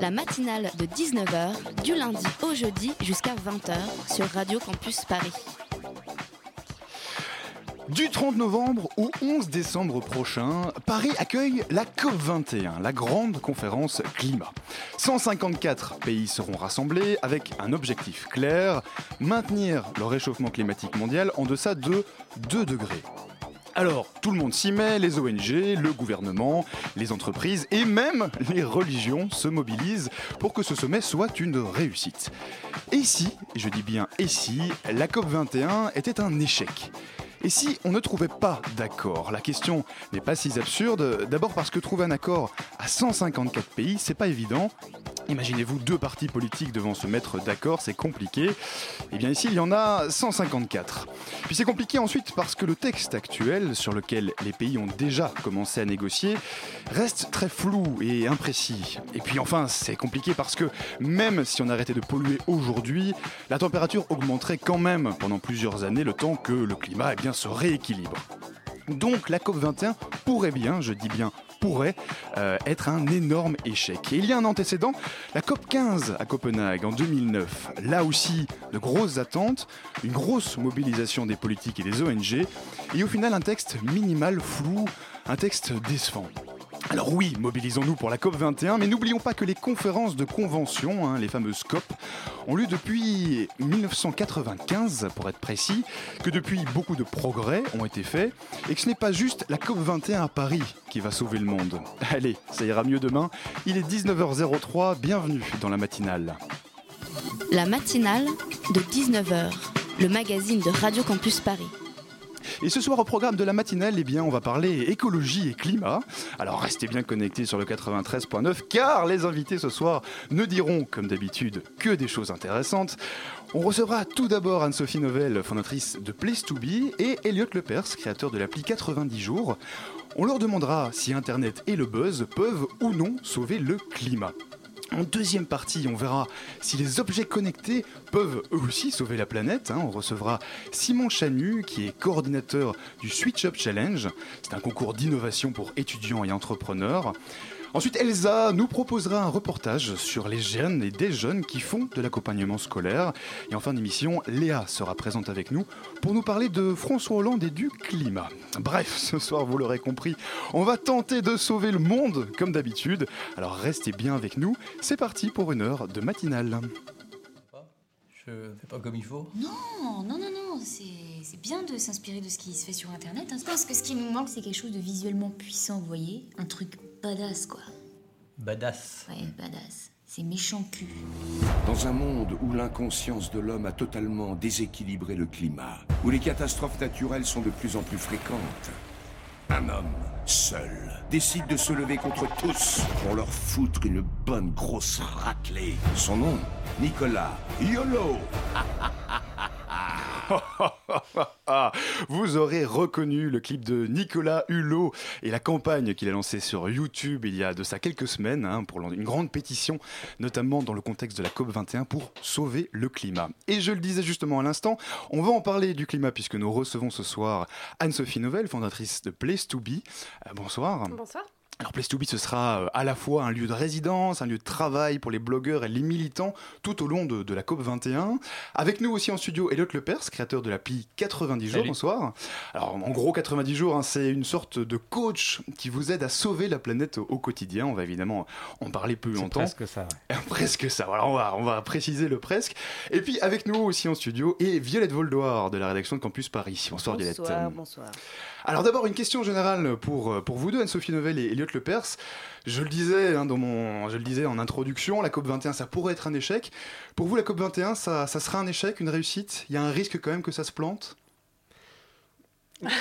La matinale de 19h, du lundi au jeudi jusqu'à 20h sur Radio Campus Paris. Du 30 novembre au 11 décembre prochain, Paris accueille la COP21, la grande conférence climat. 154 pays seront rassemblés avec un objectif clair, maintenir le réchauffement climatique mondial en deçà de 2 degrés. Alors, tout le monde s'y met, les ONG, le gouvernement, les entreprises et même les religions se mobilisent pour que ce sommet soit une réussite. Et si, je dis bien et si, la COP21 était un échec? Et si on ne trouvait pas d'accord La question n'est pas si absurde. D'abord parce que trouver un accord à 154 pays, c'est pas évident. Imaginez-vous deux partis politiques devant se mettre d'accord, c'est compliqué. Et bien ici, il y en a 154. Puis c'est compliqué ensuite parce que le texte actuel, sur lequel les pays ont déjà commencé à négocier, reste très flou et imprécis. Et puis enfin, c'est compliqué parce que même si on arrêtait de polluer aujourd'hui, la température augmenterait quand même pendant plusieurs années le temps que le climat eh bien, se rééquilibre. Donc la COP21 pourrait bien, je dis bien pourrait, euh, être un énorme échec. Et il y a un antécédent, la COP15 à Copenhague en 2009. Là aussi, de grosses attentes, une grosse mobilisation des politiques et des ONG, et au final un texte minimal flou, un texte décevant. Alors oui, mobilisons-nous pour la COP21, mais n'oublions pas que les conférences de convention, hein, les fameuses COP, ont lieu depuis 1995 pour être précis, que depuis beaucoup de progrès ont été faits, et que ce n'est pas juste la COP21 à Paris qui va sauver le monde. Allez, ça ira mieux demain, il est 19h03, bienvenue dans la matinale. La matinale de 19h, le magazine de Radio Campus Paris. Et ce soir au programme de la matinale, eh bien, on va parler écologie et climat. Alors restez bien connectés sur le 93.9 car les invités ce soir ne diront comme d'habitude que des choses intéressantes. On recevra tout d'abord Anne-Sophie Novelle, fondatrice de Place to Be, et Elliot Lepers, créateur de l'appli 90 jours. On leur demandera si Internet et le buzz peuvent ou non sauver le climat. En deuxième partie, on verra si les objets connectés peuvent eux aussi sauver la planète. hein. On recevra Simon Chanu, qui est coordinateur du Switch Up Challenge. C'est un concours d'innovation pour étudiants et entrepreneurs. Ensuite, Elsa nous proposera un reportage sur les jeunes et des jeunes qui font de l'accompagnement scolaire. Et en fin d'émission, Léa sera présente avec nous pour nous parler de François Hollande et du climat. Bref, ce soir, vous l'aurez compris, on va tenter de sauver le monde comme d'habitude. Alors restez bien avec nous. C'est parti pour une heure de matinale. Je fais pas comme il faut. Non, non, non, non, c'est c'est bien de s'inspirer de ce qui se fait sur Internet. hein. Je pense que ce qui nous manque, c'est quelque chose de visuellement puissant, vous voyez Un truc badass, quoi. Badass. Ouais, badass. C'est méchant cul. Dans un monde où l'inconscience de l'homme a totalement déséquilibré le climat, où les catastrophes naturelles sont de plus en plus fréquentes, un homme, seul, décide de se lever contre tous pour leur foutre une bonne grosse raclée. Son nom, Nicolas YOLO vous aurez reconnu le clip de Nicolas Hulot et la campagne qu'il a lancée sur YouTube il y a de ça quelques semaines hein, pour une grande pétition, notamment dans le contexte de la COP21 pour sauver le climat. Et je le disais justement à l'instant, on va en parler du climat puisque nous recevons ce soir Anne-Sophie Novelle, fondatrice de Place to Be. Euh, bonsoir. Bonsoir. Alors Place to Be, ce sera euh, à la fois un lieu de résidence, un lieu de travail pour les blogueurs et les militants tout au long de, de la COP 21. Avec nous aussi en studio, Elliot Lepers, créateur de l'appli 90 jours. Salut. Bonsoir. Alors en gros, 90 jours, hein, c'est une sorte de coach qui vous aide à sauver la planète au, au quotidien. On va évidemment en parler plus longtemps. presque ça. ouais. Presque ça, voilà, on va, on va préciser le presque. Et puis avec nous aussi en studio, et Violette Voldoir de la rédaction de Campus Paris. Bonsoir, Violette. Bonsoir, bonsoir. Alors d'abord une question générale pour, euh, pour vous deux, Anne-Sophie Novelle et Elliot Lepers. Je le disais hein, dans mon, je le disais en introduction, la COP 21 ça pourrait être un échec. Pour vous la COP 21 ça, ça sera un échec, une réussite? Il y a un risque quand même que ça se plante?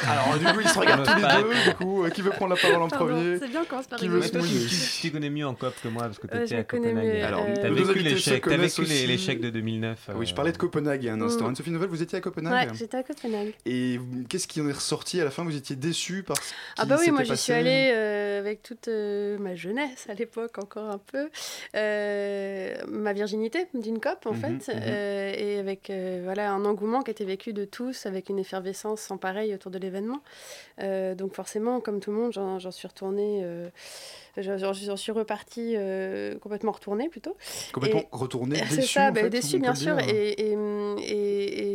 Alors, du coup, ils se regardent tous les deux. Du coup, euh, qui veut prendre la parole en Pardon, premier C'est bien qu'on se Qui veut se tu, mouiller tu- tu connais mieux en COP que moi parce que tu Euh, étais à Copenhague. mieux, Alors, euh, T'as vécu l'échec, t'as vécu l'échec de 2009. Oui, je euh, parlais de Copenhague il y a un instant. Anne-Sophie Nouvelle, vous étiez à Ouais, Copenhague j'étais à Copenhague. Et qu'est-ce qui en est ressorti à la fin? Vous étiez déçu par ce qui Ah bah oui, moi j'y suis allée euh, avec toute euh, ma jeunesse à l'époque encore un peu, euh, ma virginité d'une cop en Mhm, fait, mhm. euh, et avec euh, voilà un engouement qui était vécu de tous, avec une effervescence sans pareil autour de l'événement. Euh, donc forcément, comme tout le monde, j'en suis retournée, euh, j'en suis repartie euh, complètement retournée plutôt. Complètement Et- retourné, C'est déçu. ça, bah, fait, déçu on bien sûr, dire. et, et, et,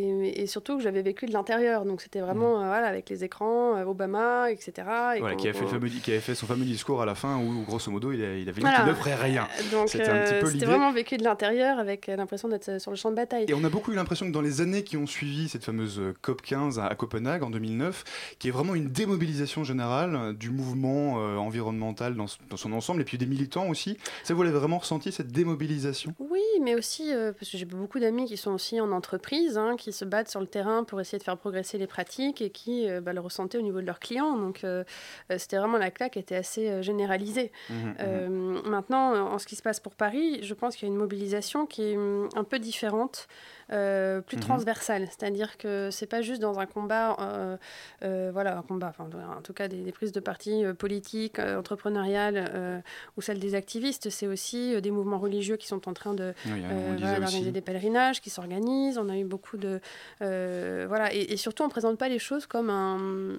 et- surtout que j'avais vécu de l'intérieur, donc c'était vraiment euh, voilà, avec les écrans, euh, Obama, etc. et Voilà, qui, a fait fameux, qui son fameux discours à la fin où, grosso modo, il, a- il avait dit Voilà. qu'il ne ferait rien. Donc C'était euh, peu c'était vraiment vécu de l'intérieur avec l'impression d'être sur le champ de bataille. Et on a beaucoup eu l'impression que dans les années qui ont suivi cette fameuse COP 15 à, à Copenhague en 2009, qu'il y ait vraiment une démobilisation générale du mouvement environnemental dans, son ensemble, et puis des militants aussi. Ça, vous l'avez vraiment ressenti, cette démobilisation? Oui, mais aussi, parce que j'ai beaucoup d'amis qui sont aussi en entreprise, hein, qui se battent sur le terrain pour essayer de faire progresser les pratiques et qui euh, bah, le ressentaient au niveau de leurs clients. Donc euh, euh, c'était vraiment la claque était assez généralisée. Mhm, Euh, maintenant, en ce qui se passe pour Paris, je pense qu'il y a une mobilisation qui est hum, un peu différente, euh, plus Mhm. transversale. C'est-à-dire que c'est pas juste dans un combat, euh, euh, voilà, un combat, enfin, en tout cas des, des prises de parti politiques, entrepreneuriales ou celles des activistes. C'est aussi des mouvements religieux qui sont en train de Oui, voilà, d'organiser des pèlerinages qui s'organisent. On a eu beaucoup de. voilà, et, et surtout, on présente pas les choses comme, un,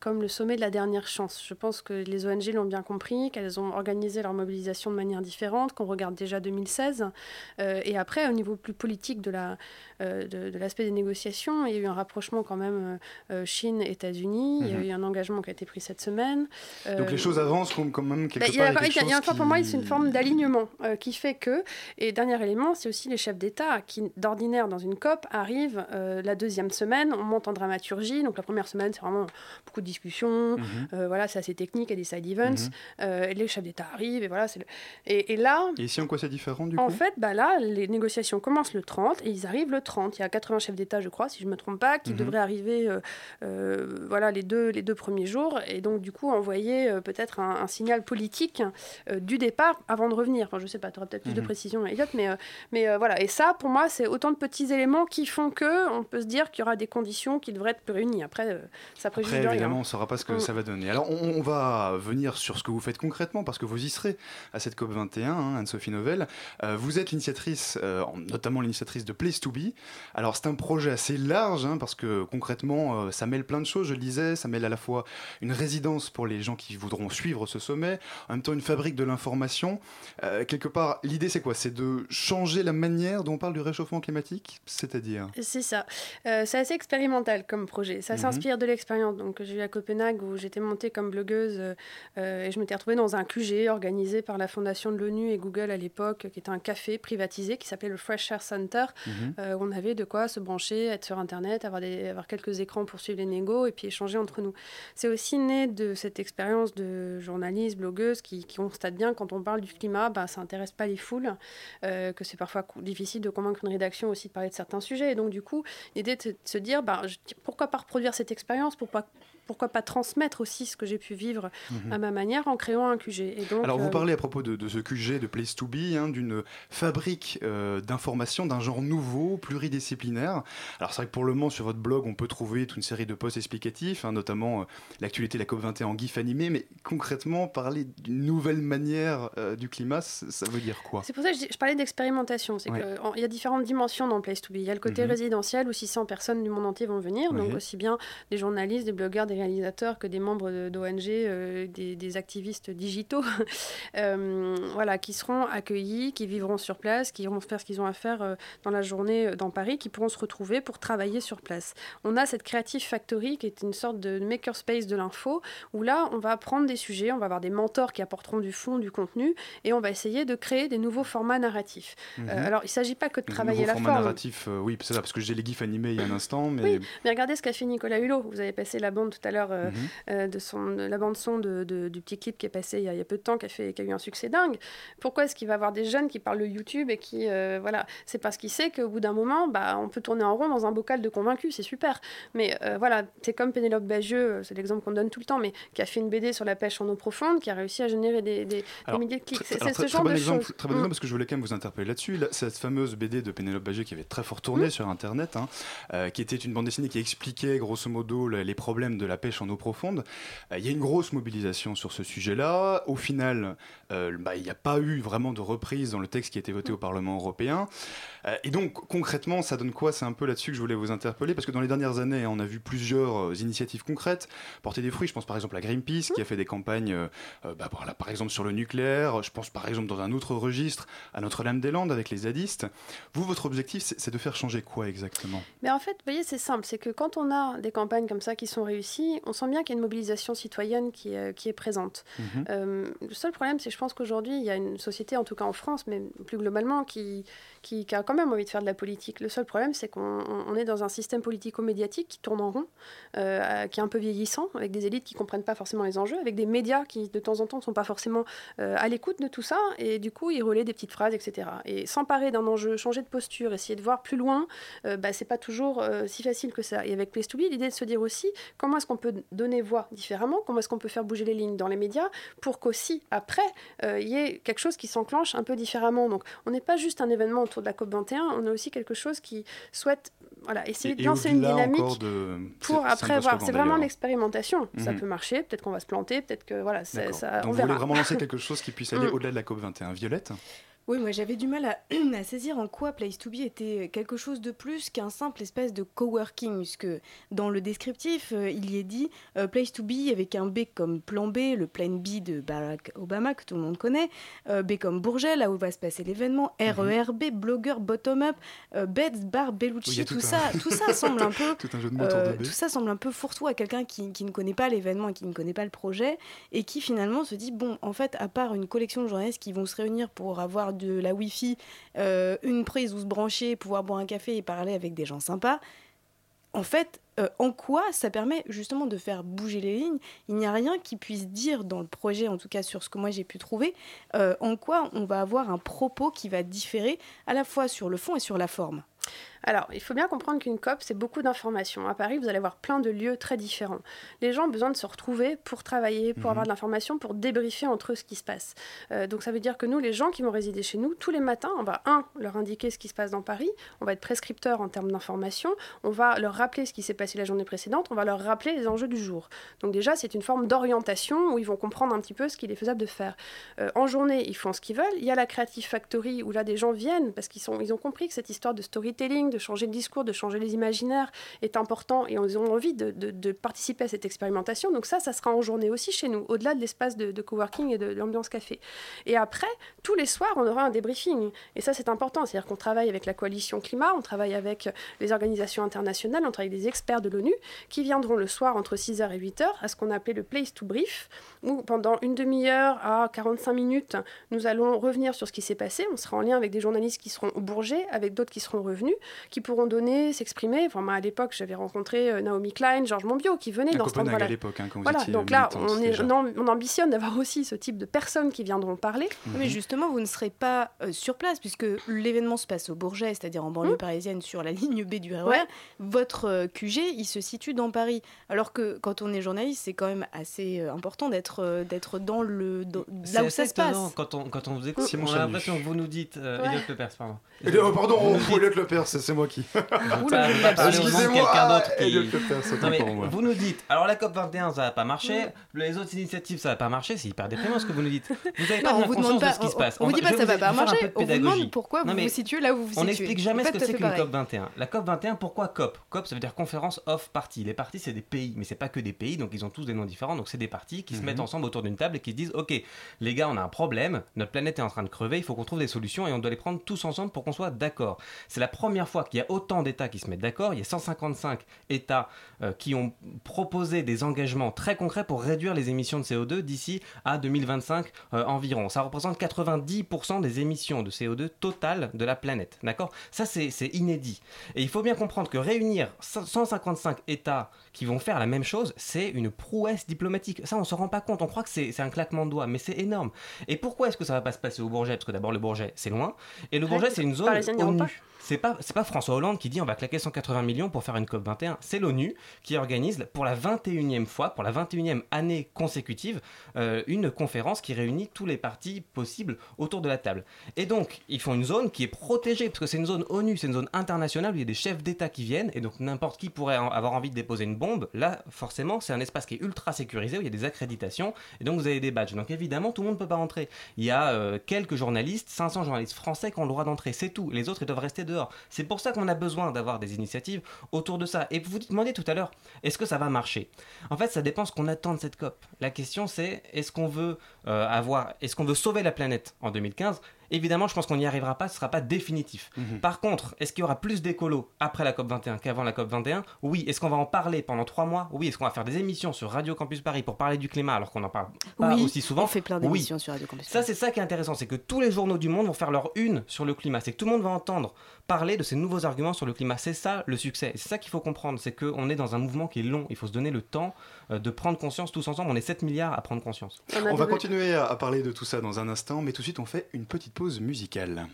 comme le sommet de la dernière chance. Je pense que les ONG l'ont bien compris, qu'elles ont organisé leur mobilisation de manière différente, qu'on regarde déjà 2016. Euh, et après, au niveau plus politique de la, de, de l'aspect des négociations, il y a eu un rapprochement quand même euh, euh, Chine-États-Unis. Il y a Mhm. eu un engagement qui a été pris cette semaine. Donc Euh, les choses avancent quand même quelque bah, il y a, part. il y a- y a encore pour moi, c'est une forme d'alignement euh, qui fait que, et dernier élément, c'est aussi les chefs d'État qui, d'ordinaire, dans une COP, arrivent euh, la deuxième semaine, on monte en dramaturgie. Donc la première semaine, c'est vraiment beaucoup de discussions, Mhm. euh, voilà, c'est assez technique, il y a des side events. Euh, les chefs d'État arrivent, et voilà, le... et, et là, Et ici, en quoi c'est différent du en coup? fait, bah là, les négociations commencent le 30 et ils arrivent le 30. Il y a 80 chefs d'État, je crois, si je ne me trompe pas, qui Mhm. devraient arriver euh, euh, voilà, les, deux, les deux premiers jours et donc du coup envoyer euh, peut-être un, un signal politique du départ avant de revenir. Enfin, je sais pas, tu auras peut-être plus de Mhm. précision, Elliot, mais, mais voilà. Et ça, pour moi, c'est autant de petits éléments qui font que on peut se dire qu'il y aura des conditions qui devraient être réunies. Après, ça préjuge Après, de rien. évidemment, on ne saura pas ce que Mm. ça va donner. Alors, on, on va venir sur ce que vous faites concrètement, parce que vous y serez à cette COP21, hein, Anne-Sophie Novelle. Euh, vous êtes l'initiatrice, euh, notamment l'initiatrice de Place to Be. Alors, c'est un projet assez large, hein, parce que concrètement, euh, ça mêle plein de choses, je le disais. Ça mêle à la fois une résidence pour les gens qui voudront suivre ce sommet, en même temps une fabrique de l'information. Euh, quelque part, l'idée, c'est quoi? C'est de changer la manière dont on parle du réchauffement climatique C'est-à-dire? C'est ça. Euh, c'est assez expérimental comme projet. Ça Mhm. s'inspire de l'expérience donc, j'ai eu à Copenhague où j'étais montée comme blogueuse et je m'étais retrouvée dans un QG organisé par la fondation de l'ONU et Google à l'époque, qui était un café privatisé qui s'appelait le Fresh Air Center. Mhm. On avait de quoi se brancher, être sur Internet, avoir, quelques écrans pour suivre les négos et puis échanger entre nous. C'est aussi né de cette expérience de journaliste, blogueuse qui, constate bien quand on parle du climat, bah, ça n'intéresse pas les foules, euh, que c'est parfois difficile de convaincre une rédaction aussi de parler de certains sujets. Et donc du coup, l'idée de, se dire, bah, pourquoi pas reproduire cette expérience, pourquoi, pourquoi pas transmettre aussi ce que j'ai pu vivre Mhm. à ma manière en créant un QG. Et donc, Alors, vous euh, parlez à propos de, de ce QG, de Place to Be, hein, d'une fabrique euh, d'informations d'un genre nouveau, pluridisciplinaire. Alors, c'est vrai que pour le moment, sur votre blog, on peut trouver toute une série de posts explicatifs, hein, notamment euh, l'actualité de la COP21 en GIF animé, mais concrètement, parler d'une nouvelle manière du climat, ça veut dire quoi? C'est pour ça que je, parlais d'expérimentation. C'est Ouais. il y a différentes dimensions dans Place to Be. Il y a le côté Mhm. résidentiel où 600 personnes du monde entier vont venir, donc aussi bien des journalistes, des blogueurs, des réalisateurs que des membres d'ONG, euh, des, des activistes digitaux, euh, voilà, qui seront accueillis, qui vivront sur place, qui iront faire ce qu'ils ont à faire euh, dans la journée dans Paris, qui pourront se retrouver pour travailler sur place. On a cette Creative Factory qui est une sorte de makerspace de l'info où là, on va prendre des sujets, on va avoir des mentors qui apporteront du fond, du contenu, et on va essayer de créer des nouveaux formats narratifs. Mhm. Euh, alors, il ne s'agit pas que de travailler la format forme. narratif, oui, c'est ça, parce que j'ai les GIFs animés il y a un instant, mais Oui, mais regardez ce qu'a fait Nicolas Hulot. Vous avez passé la bande tout tout à l'heure euh, Mhm. euh, de, son, de la bande-son de, de- du petit clip qui est passé il y a, il y a peu de temps, qui a, fait, qui a eu un succès dingue. Pourquoi est-ce qu'il va avoir des jeunes qui parlent de YouTube et qui. euh, voilà, c'est parce qu'il sait qu'au bout d'un moment, bah, on peut tourner en rond dans un bocal de convaincus, c'est super. Mais euh, voilà, c'est comme Pénélope Bagieux, euh, c'est l'exemple qu'on donne tout le temps, mais qui a fait une BD sur la pêche en eau profonde, qui a réussi à générer des, des- des Alors, milliers de clics. C'est ce très genre bon de exemple, choses. Très bon Mm. exemple parce que je voulais quand même vous interpeller là-dessus. Là, cette fameuse BD de Pénélope Bagieux qui avait très fort tourné Mm. sur Internet, hein, euh, qui était une bande dessinée qui expliquait grosso modo le- les problèmes de la pêche en eau profonde. Euh, Il y a une grosse mobilisation sur ce sujet-là. Au final, euh, bah, il n'y a pas eu vraiment de reprise dans le texte qui a été voté au Parlement européen. Euh, et donc concrètement, ça donne quoi? C'est un peu là-dessus que je voulais vous interpeller parce que dans les dernières années, on a vu plusieurs euh, initiatives concrètes porter des fruits. Je pense par exemple à Greenpeace qui a fait des campagnes, euh, bah, voilà, par exemple sur le nucléaire. Je pense par exemple dans un autre registre à Notre-Dame-des-Landes avec les zadistes. Vous, votre objectif, c'est de faire changer quoi exactement? Mais en fait, vous voyez, c'est simple, c'est que quand on a des campagnes comme ça qui sont réussies, on sent bien qu'il y a une mobilisation citoyenne qui, est- qui est présente. Euh, le seul problème, c'est je pense qu'aujourd'hui, il y a une société, en tout cas en France, mais plus globalement, qui, qui, a quand même envie de faire de la politique. Le seul problème, c'est qu'on on- on est dans un système politico-médiatique qui tourne en rond, euh, qui est un peu vieillissant, avec des élites qui comprennent pas forcément les enjeux, avec des médias qui, de temps en temps, ne sont pas forcément euh, à l'écoute de tout ça, et du coup, ils relaient des petites phrases, etc. Et s'emparer d'un enjeu, changer de posture, essayer de voir plus loin, euh, bah, c'est pas toujours euh, si facile que ça. Et avec Place to Be, l'idée de se dire aussi comment est-ce qu'on peut donner voix différemment, comment est-ce qu'on peut faire bouger les lignes dans les médias pour qu'aussi après il y ait quelque chose qui s'enclenche un peu différemment. Donc on n'est pas juste un événement autour de la COP 21, on a aussi quelque chose qui souhaite voilà, essayer Et- de lancer une dynamique de- pour après voir. C'est vraiment l'expérimentation. Ça Mhm. peut marcher, peut-être qu'on va se planter, peut-être que voilà, ça, on vous verra. voulez vraiment lancer quelque chose qui puisse aller Mm. au-delà de la COP 21. Violette? Oui, moi j'avais du mal à, à saisir en quoi Place to Be était quelque chose de plus qu'un simple espèce de coworking, puisque dans le descriptif, euh, il y est dit euh, Place to Be avec un B comme plan B, le plan B de Barack Obama que tout le monde connaît, euh, B comme Bourget, là où va se passer l'événement, RERB, blogueur bottom-up, Beds, Bar, Bellucci, Oui, tout, tout ça, un- tout ça semble un peu Tout un jeu de mots autour de B. tout ça semble un peu fourre-tout à quelqu'un qui, qui ne connaît pas l'événement et qui ne connaît pas le projet et qui finalement se dit bon en fait à part une collection de journalistes qui vont se réunir pour avoir de la wifi euh, une prise où se brancher pouvoir boire un café et parler avec des gens sympas en fait euh, en quoi ça permet justement de faire bouger les lignes? Il n'y a rien qui puisse dire dans le projet, en tout cas sur ce que moi j'ai pu trouver, euh, en quoi on va avoir un propos qui va différer à la fois sur le fond et sur la forme. Alors, il faut bien comprendre qu'une COP, c'est beaucoup d'informations. À Paris, vous allez avoir plein de lieux très différents. Les gens ont besoin de se retrouver pour travailler, pour Mhm. avoir de l'information, pour débriefer entre eux ce qui se passe. Euh, donc, ça veut dire que nous, les gens qui vont résider chez nous, tous les matins, on va, un, leur indiquer ce qui se passe dans Paris, on va être prescripteur en termes d'information, on va leur rappeler ce qui s'est passé la journée précédente, on va leur rappeler les enjeux du jour. Donc, déjà, c'est une forme d'orientation où ils vont comprendre un petit peu ce qu'il est faisable de faire. Euh, en journée, ils font ce qu'ils veulent. Il y a la Creative Factory où là, des gens viennent parce qu'ils ils ont compris que cette histoire de storytelling, de changer le discours, de changer les imaginaires est important et ils ont envie de, de- de participer à cette expérimentation. Donc ça, ça sera en journée aussi chez nous, au-delà de l'espace de, de coworking et de, de l'ambiance café. Et après, tous les soirs, on aura un débriefing. Et ça, c'est important. C'est-à-dire qu'on travaille avec la coalition climat, on travaille avec les organisations internationales, on travaille avec des experts de l'ONU qui viendront le soir entre 6h et 8h à ce qu'on appelait le place to brief, où pendant une demi-heure à 45 minutes, nous allons revenir sur ce qui s'est passé. On sera en lien avec des journalistes qui seront au Bourget, avec d'autres qui seront revenus, qui pourront donner, s'exprimer. Enfin, moi, à l'époque, j'avais rencontré euh, Naomi Klein, Georges Monbiot, qui venaient À dans cet Copenhague, endroit-là. à l'époque, hein, quand vous Voilà, étiez donc là, militante on, est, déjà. on, am- on ambitionne d'avoir aussi ce type de personnes qui viendront parler. Mais justement, vous ne serez pas euh, sur place puisque l'événement se passe au Bourget, c'est-à-dire en banlieue parisienne sur la ligne B du RER. Ouais. Votre euh, QG, il se situe dans Paris. Alors que quand on est journaliste, c'est quand même assez euh, important d'être euh, d'être dans le dans- C'est là où ça se passe. Quand on, quand on vous écoute, Simon on a l'impression que vous nous dites. Euh, Ouais. Elliot Lepers, pardon. Oh, pardon, Elliot Lepers, c'est c'est moi qui. Excusez-moi, moi. vous nous dites, alors la COP 21 ça va pas marcher, les autres initiatives ça va pas marcher, c'est hyper déprimant ce que vous nous dites. Vous avez pas Non, on vous conscience demande de pas, ce qui se passe. on vous dit pas je ça va pas marcher, on vous demande pourquoi vous vous situez là où vous vous On situez. n'explique jamais ce que c'est qu'une fait COP 21. La COP 21, pourquoi COP? COP ça veut dire conférence off party. Les parties c'est des pays, mais c'est pas que des pays, donc ils ont tous des noms différents. Donc c'est des parties qui se Mhm. mettent ensemble autour d'une table et qui se disent ok les gars on a un problème, notre planète est en train de crever, il faut qu'on trouve des solutions et on doit les prendre tous ensemble pour qu'on soit d'accord. C'est la première fois fois qu'il y a autant d'États qui se mettent d'accord. Il y a 155 États euh, qui ont proposé des engagements très concrets pour réduire les émissions de CO2 d'ici à 2025 euh, environ. Ça représente 90% des émissions de CO2 totales de la planète. D'accord? Ça, c'est inédit. Et il faut bien comprendre que réunir 155 États qui vont faire la même chose, c'est une prouesse diplomatique. Ça, on s'en rend pas compte. On croit que c'est un claquement de doigts, mais c'est énorme. Et pourquoi est-ce que ça va pas se passer au Bourget? Parce que d'abord, le Bourget, c'est loin. Et le Bourget, c'est une zone. C'est pas, c'est pas François Hollande qui dit on va claquer 180 millions pour faire une COP 21. C'est l'ONU qui organise pour la 21e fois, pour la 21e année consécutive, euh, une conférence qui réunit tous les partis possibles autour de la table. Et donc, ils font une zone qui est protégée, parce que c'est une zone ONU, c'est une zone internationale où il y a des chefs d'État qui viennent, et donc n'importe qui pourrait avoir envie de déposer une bombe. Là, forcément, c'est un espace qui est ultra sécurisé, où il y a des accréditations, et donc vous avez des badges. Donc évidemment, tout le monde ne peut pas rentrer. Il y a euh, quelques journalistes, 500 journalistes français qui ont le droit d'entrer, c'est tout. Les autres, ils doivent rester dehors. C'est pour ça qu'on a besoin d'avoir des initiatives autour de ça. Et vous vous demandez tout à l'heure, est-ce que ça va marcher? En fait, ça dépend ce qu'on attend de cette COP. La question, c'est est-ce qu'on veut euh, avoir, est-ce qu'on veut sauver la planète en 2015 Évidemment, je pense qu'on n'y arrivera pas, ce ne sera pas définitif. Par contre, est-ce qu'il y aura plus d'écolos après la COP21 qu'avant la COP21? Oui. Est-ce qu'on va en parler pendant trois mois? Oui. Est-ce qu'on va faire des émissions sur Radio Campus Paris pour parler du climat alors qu'on n'en parle pas Oui, aussi souvent? On fait plein Oui. d'émissions sur Radio Campus Ça, c'est ça qui est intéressant, c'est que tous les journaux du monde vont faire leur une sur le climat. C'est que tout le monde va entendre parler de ces nouveaux arguments sur le climat. C'est ça le succès. C'est ça qu'il faut comprendre, c'est qu'on est dans un mouvement qui est long. Il faut se donner le temps de prendre conscience tous ensemble. On est 7 milliards à prendre conscience. On va continuer à à parler de tout ça dans un instant, mais tout de suite on fait une petite pause musicale.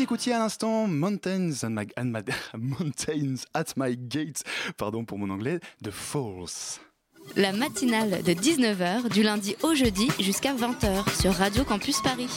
Vous écoutiez à l'instant Mountains, at My Gates, pardon pour mon anglais, de Falls. La matinale de 19h du lundi au jeudi jusqu'à 20h sur Radio Campus Paris.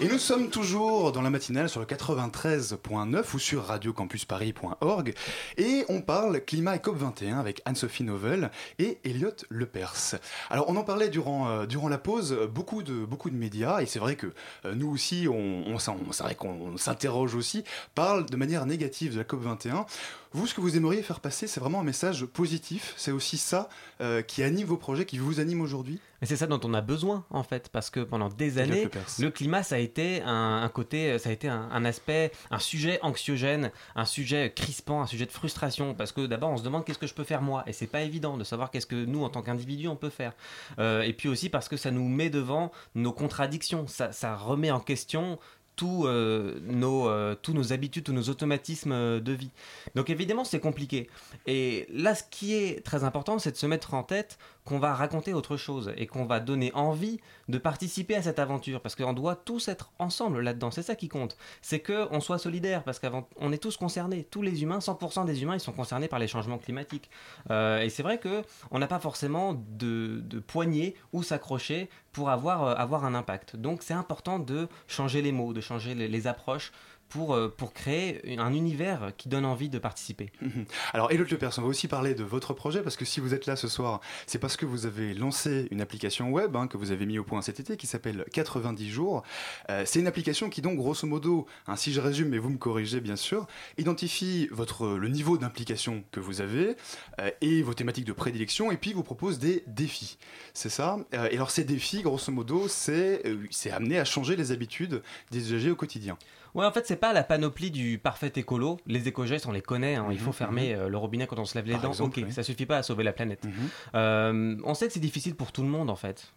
Et nous sommes toujours dans la matinale sur le 93.9 ou sur radiocampusparis.org et on parle climat et COP21 avec Anne-Sophie Novel et Elliot Lepers. Alors on en parlait durant, euh, la pause, beaucoup de, beaucoup médias et c'est vrai que euh, nous aussi, on, on, vrai qu'on s'interroge aussi, parlent de manière négative de la COP21. Vous, ce que vous aimeriez faire passer, c'est vraiment un message positif. C'est aussi ça euh, qui anime vos projets, qui vous anime aujourd'hui Et c'est ça dont on a besoin en fait, parce que pendant des années, le climat ça a été un, un côté, ça a été un, un aspect, un sujet anxiogène, un sujet crispant, un sujet de frustration, parce que d'abord on se demande qu'est-ce que je peux faire moi, et c'est pas évident de savoir qu'est-ce que nous en tant qu'individus on peut faire. Euh, et puis aussi parce que ça nous met devant nos contradictions, ça, ça remet en question tous euh, nos, euh, tous nos habitudes, tous nos automatismes euh, de vie. Donc évidemment, c'est compliqué. Et là, ce qui est très important, c'est de se mettre en tête qu'on va raconter autre chose et qu'on va donner envie de participer à cette aventure parce qu'on doit tous être ensemble là-dedans. C'est ça qui compte. C'est que on soit solidaires parce qu'on est tous concernés. Tous les humains, 100% des humains, ils sont concernés par les changements climatiques. Euh, et c'est vrai que on n'a pas forcément de, poignée où s'accrocher pour avoir, euh, avoir un impact. Donc c'est important de changer les mots, de changer les approches pour, euh, pour créer un univers qui donne envie de participer. Alors, Elliot Lepers, on va aussi parler de votre projet parce que si vous êtes là ce soir, c'est parce que vous avez lancé une application web hein, que vous avez mis au point cet été qui s'appelle 90 jours. Euh, c'est une application qui, donc, grosso modo, hein, si je résume, mais vous me corrigez bien sûr, identifie votre, le niveau d'implication que vous avez euh, et vos thématiques de prédilection et puis vous propose des défis. C'est ça? Et alors, ces défis, grosso modo, c'est c'est amené à changer les habitudes des usagers au quotidien. Ouais, en fait, c'est pas la panoplie du parfait écolo. Les éco-gestes, on les connaît. hein. Il faut Mhm, fermer euh, le robinet quand on se lève les Par dents. exemple, ok, oui. ça suffit pas à sauver la planète. Mhm. Euh, on sait que c'est difficile pour tout le monde, en fait.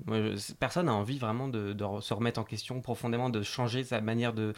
Personne n'a envie vraiment de, se remettre en question profondément, de changer sa manière de,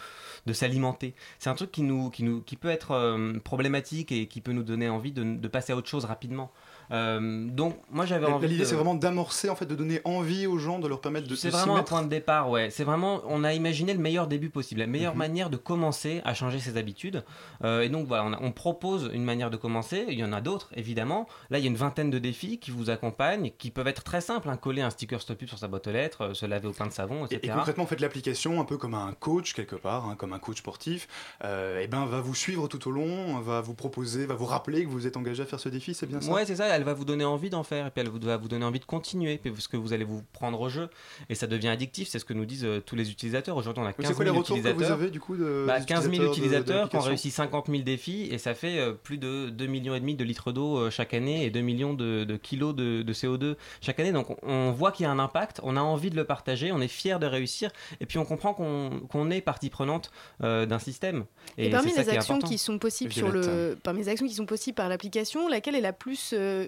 de s'alimenter. C'est un truc qui, nous, qui, nous, qui peut être euh, problématique et qui peut nous donner envie de, de passer à autre chose rapidement. Euh, donc, moi, j'avais envie. L'idée, de- c'est vraiment d'amorcer, en fait, de donner envie aux gens, de leur permettre de, c'est vraiment un point de départ, ouais. C'est vraiment, on a imaginé le meilleur début possible, la meilleure Mhm. manière de commencer à changer ses habitudes. Euh, et donc voilà, on, a- on propose une manière de commencer. Il y en a d'autres, évidemment. Là, il y a une vingtaine de défis qui vous accompagnent, qui peuvent être très simples. hein. Coller un sticker stop sur sa boîte aux lettres, euh, se laver au pain de savon, Et, etc. et concrètement, faites l'application un peu comme un coach quelque part, hein, comme un coach sportif. et ben, va vous suivre tout au long, va vous proposer, va vous rappeler que vous êtes engagé à faire ce défi. C'est bien ça? Ouais, c'est ça, elle va vous donner envie d'en faire, et puis elle va vous donner envie de continuer, puis parce que vous allez vous prendre au jeu, et ça devient addictif, c'est ce que nous disent euh, tous les utilisateurs. Aujourd'hui, on a 15 C'est 000 quoi les retours que vous utilisateurs. avez du coup de, Bah, des 15 000 utilisateurs de- de utilisateurs qui ont l'application réussi 50 000 défis et ça fait euh, plus de 2 millions et demi de litres d'eau euh, chaque année et 2 millions de, de kilos de, de CO2 chaque année. Donc on, on voit qu'il y a un impact, on a envie de le partager, on est fier de réussir et puis on comprend qu'on est partie prenante euh, d'un système. Et, parmi les actions qui sont possibles sur Violette. le, parmi les actions qui sont possibles par l'application, laquelle est la plus euh,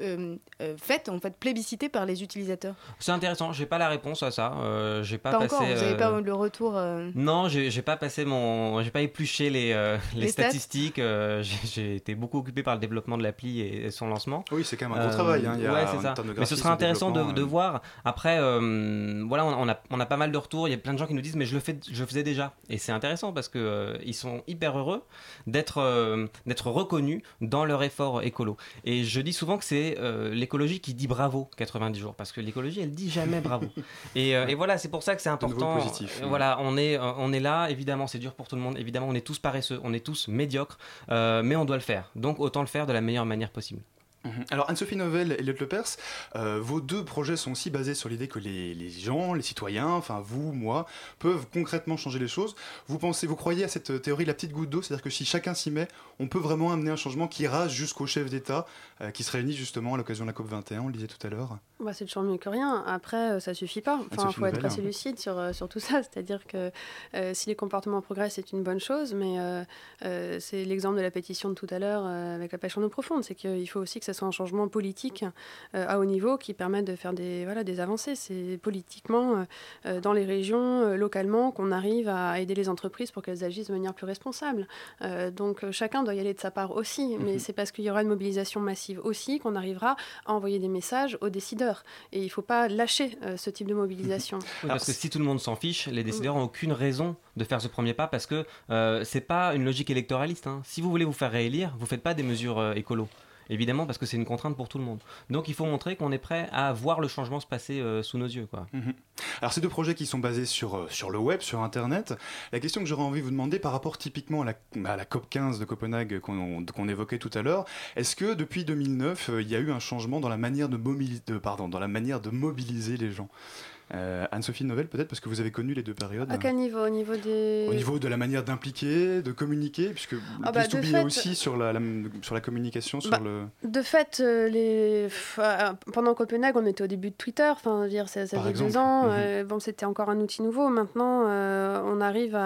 euh, euh, faite en fait plébiscitée par les utilisateurs C'est intéressant, j'ai pas la réponse à ça. euh, j'ai pas, Pas, passé. encore, vous n'avez euh, pas le retour. euh, Non, j'ai pas passé mon, j'ai pas épluché les, euh, les, statistiques. euh, j'ai- été beaucoup occupé par le développement de l'appli et, et son lancement. Oui, c'est quand même un gros travail, hein, il y a ouais, c'est ça. Mais ce de intéressant de, voir. Après, euh, voilà, on, on a, on a pas mal de retours. Il y a plein de gens qui nous disent, mais je le fais, je le faisais déjà. Et c'est intéressant parce que euh, ils sont hyper heureux d'être, euh, d'être reconnus dans leur effort écolo. Et je dis souvent que c'est euh, l'écologie qui dit bravo 90 jours parce que l'écologie, elle dit jamais bravo. et, euh, et voilà, c'est pour ça que c'est important. positif. Euh, Voilà, on est, on est là. Évidemment, c'est dur pour tout le monde. Évidemment, on est tous paresseux, on est tous médiocres, mais on doit le faire. Donc, autant le faire de la meilleure manière possible. Mhm. Alors Anne-Sophie Novel et Elliot Lepers, euh, vos deux projets sont aussi basés sur l'idée que les, gens, les citoyens, enfin vous, moi, peuvent concrètement changer les choses. Vous pensez, vous croyez à cette théorie la petite goutte d'eau, c'est-à-dire que si chacun s'y met, on peut vraiment amener un changement qui ira jusqu'au chef d'État euh, qui se réunit justement à l'occasion de la COP 21, on le disait tout à l'heure? Bah, c'est toujours mieux que rien. Après, euh, ça suffit pas. Enfin, il faut être assez lucide sur, euh, sur tout ça. C'est-à-dire que euh, si les comportements progressent, c'est une bonne chose, mais euh, euh, c'est l'exemple de la pétition de tout à l'heure avec la pêche en eau profonde. C'est qu'il faut aussi que ce soit un changement politique à haut niveau qui permette de faire des, voilà, des avancées. C'est politiquement, dans les régions, localement, qu'on arrive à aider les entreprises pour qu'elles agissent de manière plus responsable. Donc chacun doit y aller de sa part aussi, mais Mhm. c'est parce qu'il y aura une mobilisation massive aussi qu'on arrivera à envoyer des messages aux décideurs. Et il ne faut pas lâcher euh, ce type de mobilisation. Oui, parce que si tout le monde s'en fiche, les décideurs n'ont aucune raison de faire ce premier pas parce que euh, c'est pas une logique électoraliste. hein. Si vous voulez vous faire réélire, vous faites pas des mesures euh, écolo. Évidemment, parce que c'est une contrainte pour tout le monde. Donc il faut montrer qu'on est prêt à voir le changement se passer euh, sous nos yeux. Quoi. Mhm. Alors ces deux projets qui sont basés sur, euh, sur le web, sur Internet, la question que j'aurais envie de vous demander par rapport typiquement à la, COP 15 de Copenhague qu'on évoquait tout à l'heure, est-ce que depuis 2009, euh, il y a eu un changement dans la manière de- pardon, dans la manière de mobiliser les gens? Euh, Anne-Sophie Novelle peut-être parce que vous avez connu les deux périodes À quel niveau? Au niveau des... Au niveau de la manière d'impliquer, de communiquer, puisque Ah bah, de est fait- aussi sur la, la- sur la communication, sur Bah, le... De fait, euh, les... euh, pendant Copenhague, on était au début de Twitter. Enfin, dire, ça, fait deux ans. Mhm. euh, bon, c'était encore un outil nouveau. Maintenant, euh, on arrive à,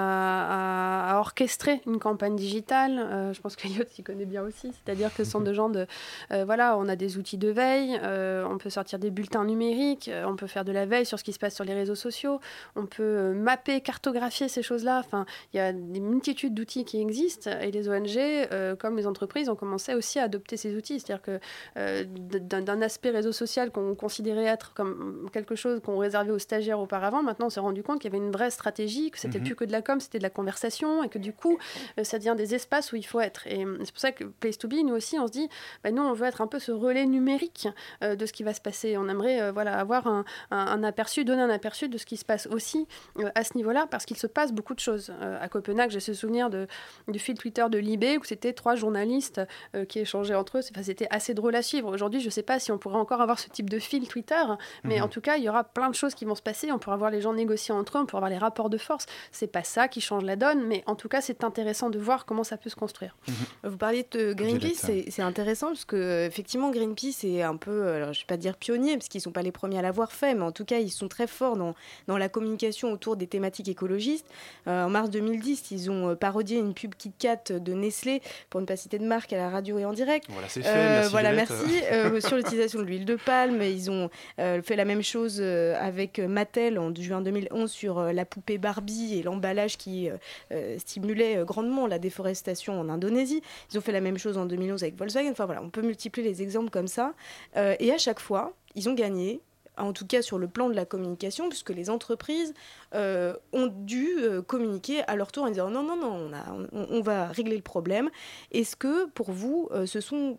à- à orchestrer une campagne digitale. Je pense qu'Eliott s'y connaît bien aussi. C'est-à-dire que ce sont Mhm. des gens de... voilà, on a des outils de veille. on peut sortir des bulletins numériques. on peut faire de la veille sur ce qui se passe sur les réseaux sociaux. On peut euh, mapper, cartographier ces choses-là. Enfin, il y a des multitudes d'outils qui existent. Et les ONG, euh, comme les entreprises, ont commencé aussi à adopter ces outils. C'est-à-dire que euh, d'un aspect réseau social qu'on considérait être comme quelque chose qu'on réservait aux stagiaires auparavant, maintenant on s'est rendu compte qu'il y avait une vraie stratégie, que c'était Mhm. plus que de la com, c'était de la conversation, et que du coup, ça devient des espaces où il faut être. Et c'est pour ça que Place to Be, nous aussi, on se dit, bah, nous, on veut être un peu ce relais numérique euh, de ce qui va se passer. On aimerait voilà, avoir un, un- un aperçu, donner un aperçu de ce qui se passe aussi euh, à ce niveau-là, parce qu'il se passe beaucoup de choses. Euh, à Copenhague, j'ai ce souvenir de, du fil Twitter de Libé, où c'était trois journalistes euh, qui échangeaient entre eux. Enfin, c'était assez drôle à suivre. Aujourd'hui, je ne sais pas si on pourrait encore avoir ce type de fil Twitter, mais Mhm. en tout cas, il y aura plein de choses qui vont se passer. On pourra voir les gens négocier entre eux, on pourra voir les rapports de force. C'est pas ça qui change la donne, mais en tout cas, c'est intéressant de voir comment ça peut se construire. Vous parliez de Greenpeace, c'est intéressant parce que effectivement Greenpeace est un peu, alors, je vais pas dire pionnier parce qu'ils sont pas les premiers à l'avoir fait, mais en tout cas ils sont très forts dans, dans la communication autour des thématiques écologistes. Euh, en mars 2010, ils ont euh, parodié une pub KitKat de Nestlé pour ne pas citer de marque à la radio et en direct. Voilà, c'est fait, merci, voilà, Violette. merci. Euh, sur l'utilisation de l'huile de palme, ils ont euh, fait la même chose euh, avec Mattel en juin 2011 sur euh, la poupée Barbie et l'emballage qui euh, euh, stimulait euh, grandement la déforestation en Indonésie. Ils ont fait la même chose en 2011 avec Volkswagen. Enfin voilà, on peut multiplier les exemples comme ça. Euh, et à chaque fois, ils ont gagné. En tout cas sur le plan de la communication, puisque les entreprises euh, ont dû euh, communiquer à leur tour en disant non, non, non, on, va régler le problème. Est-ce que pour vous, euh, ce sont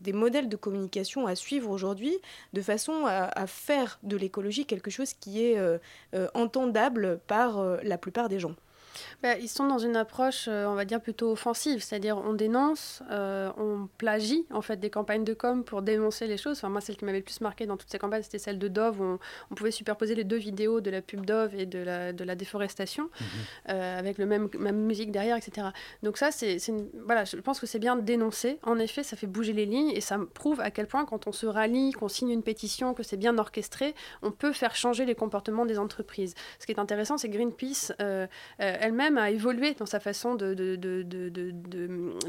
des modèles de communication à suivre aujourd'hui de façon à, faire de l'écologie quelque chose qui est entendable par la plupart des gens? Bah, ils sont dans une approche, euh, on va dire, plutôt offensive, c'est-à-dire on dénonce, euh, on plagie en fait des campagnes de com pour dénoncer les choses. Enfin, moi, celle qui m'avait le plus marqué dans toutes ces campagnes, c'était celle de Dove, où on, on pouvait superposer les deux vidéos de la pub Dove et de la, de la déforestation, euh, avec le même, même musique derrière, etc. Donc ça, c'est voilà, je pense que c'est bien de dénoncer. En effet, ça fait bouger les lignes et ça prouve à quel point, quand on se rallie, qu'on signe une pétition, que c'est bien orchestré, on peut faire changer les comportements des entreprises. Ce qui est intéressant, c'est que Greenpeace elle-même a évolué dans sa façon de,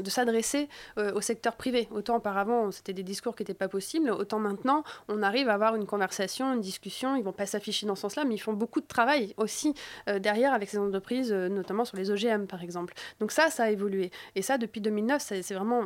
s'adresser euh, au secteur privé. Autant auparavant, c'était des discours qui n'étaient pas possibles, autant maintenant, on arrive à avoir une conversation, une discussion. Ils vont pas s'afficher dans ce sens-là, mais ils font beaucoup de travail aussi euh, derrière avec ces entreprises, euh, notamment sur les OGM par exemple. Donc ça, ça a évolué. Et ça, depuis 2009, c'est vraiment,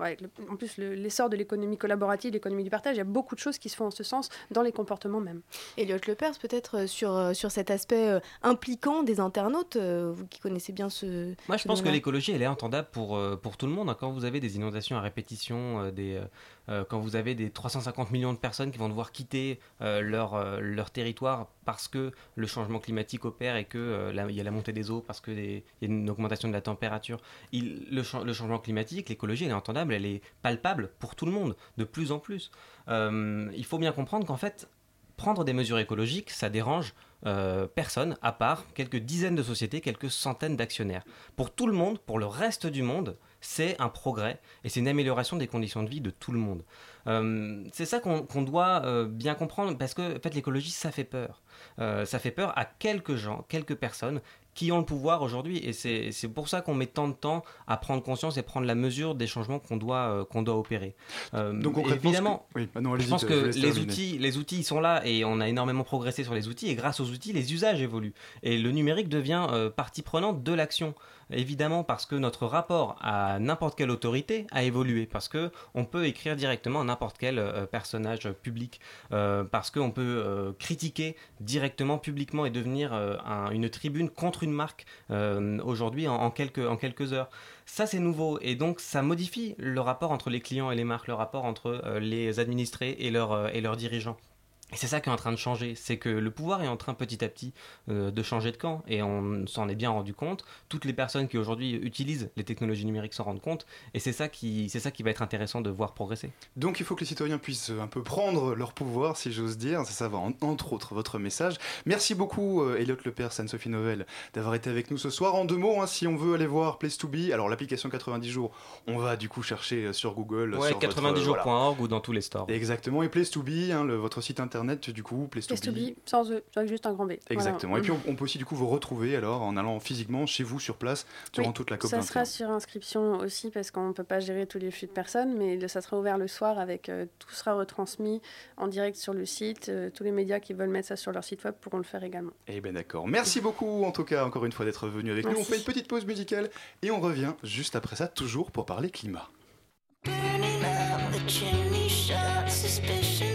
en plus, le- l'essor de l'économie collaborative, l'économie du partage, il y a beaucoup de choses qui se font en ce sens dans les comportements même. Elliot Lepers, peut-être sur, sur cet aspect impliquant des internautes, vous qui connaissez bien ce. Moi, je ce pense que l'écologie, elle est entendable pour, euh, pour tout le monde. hein. Quand vous avez des inondations à répétition, euh, des, euh, quand vous avez des 350 millions de personnes qui vont devoir quitter euh, leur, leur territoire parce que le changement climatique opère et qu'il y a la montée des eaux, parce qu'il y a une augmentation de la température, il, le, cha- le changement climatique, l'écologie, elle est entendable, elle est palpable pour tout le monde, de plus en plus. Il faut bien comprendre qu'en fait, prendre des mesures écologiques, ça dérange euh, personne, à part quelques dizaines de sociétés, quelques centaines d'actionnaires. Pour tout le monde, pour le reste du monde, c'est un progrès et c'est une amélioration des conditions de vie de tout le monde. Euh, c'est ça qu'on qu'on doit euh, bien comprendre parce que en fait, l'écologie, ça fait peur. Euh, ça fait peur à quelques gens, quelques personnes qui ont le pouvoir aujourd'hui et c'est pour ça qu'on met tant de temps à prendre conscience et prendre la mesure des changements qu'on doit, euh, qu'on doit opérer. Euh, Donc évidemment, ce que- oui, ah non, je pense que les outils, les outils ils sont là et on a énormément progressé sur les outils et grâce aux outils les usages évoluent et le numérique devient euh, partie prenante de l'action. Évidemment parce que notre rapport à n'importe quelle autorité a évolué, parce que on peut écrire directement n'importe quel euh, personnage public, euh, parce qu'on peut euh, critiquer directement, publiquement et devenir un- une tribune contre une marque aujourd'hui en, quelques, heures. Ça, c'est nouveau et donc ça modifie le rapport entre les clients et les marques, le rapport entre les administrés et leurs dirigeants. Et c'est ça qui est en train de changer, c'est que le pouvoir est en train petit à petit euh, de changer de camp et on s'en est bien rendu compte. Toutes les personnes qui aujourd'hui utilisent les technologies numériques s'en rendent compte et c'est ça qui, c'est ça qui va être intéressant de voir progresser. Donc il faut que les citoyens puissent un peu prendre leur pouvoir, si j'ose dire. Ça, ça va en- entre autres votre message. Merci beaucoup, euh, Elliot Lepers, Anne-Sophie Novelle, d'avoir été avec nous ce soir. En deux mots, hein, si on veut aller voir Place to Be, alors l'application 90 jours, on va du coup chercher euh, sur Google. Ouais, sur votre, euh, 90jours.org voilà. ou dans tous les stores. Exactement. Et Place to Be, hein, le- votre site internet, du coup, Place to Place to Be. be, sans eux, avec juste un grand B. Voilà. Exactement. Et puis on, on peut aussi du coup vous retrouver alors en allant physiquement chez vous sur place durant Oui, toute la COP Ça 21. sera sur inscription aussi parce qu'on ne peut pas gérer tous les flux de personnes, mais ça sera ouvert le soir avec euh, tout sera retransmis en direct sur le site. Euh, tous les médias qui veulent mettre ça sur leur site web pourront le faire également. Eh bien d'accord. Merci beaucoup en tout cas encore une fois d'être venu avec nous. On fait une petite pause musicale et on revient juste après ça toujours pour parler climat. Burning up the chimney shut, suspicions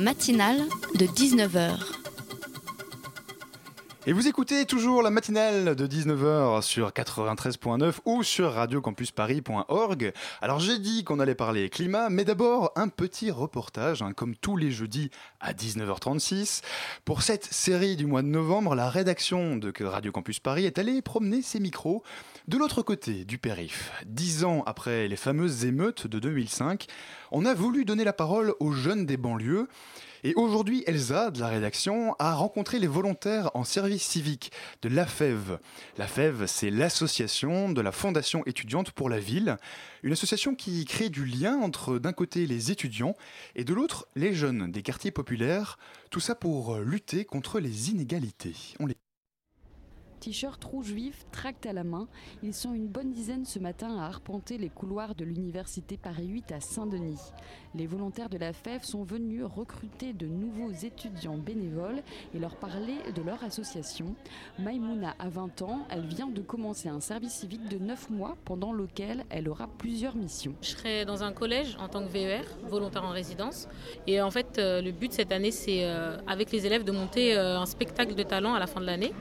Matinale de 19h. Et vous écoutez toujours la matinale de 19h sur 93.9 ou sur radiocampusparis.org. Alors j'ai dit qu'on allait parler climat, mais d'abord un petit reportage, hein, comme tous les jeudis à 19h36. Pour cette série du mois de novembre, la rédaction de Radio Campus Paris est allée promener ses micros de l'autre côté du périph. Dix ans après les fameuses émeutes de 2005, on a voulu donner la parole aux jeunes des banlieues. Et aujourd'hui, Elsa, de la rédaction, a rencontré les volontaires en service civique de l'AFEV. L'AFEV, c'est l'association de la Fondation étudiante pour la ville. Une association qui crée du lien entre, d'un côté, les étudiants et de l'autre, les jeunes des quartiers populaires. Tout ça pour lutter contre les inégalités. T-shirt rouge vif, tract à la main, ils sont une bonne dizaine ce matin à arpenter les couloirs de l'université Paris 8 à Saint-Denis. Les volontaires de la FEF sont venus recruter de nouveaux étudiants bénévoles et leur parler de leur association. Maïmouna a 20 ans, elle vient de commencer un service civique de 9 mois pendant lequel elle aura plusieurs missions. Je serai dans un collège en tant que VER, volontaire en résidence. Et en fait, euh, le but cette année, c'est euh, avec les élèves de monter euh, un spectacle de talent à la fin de l'année.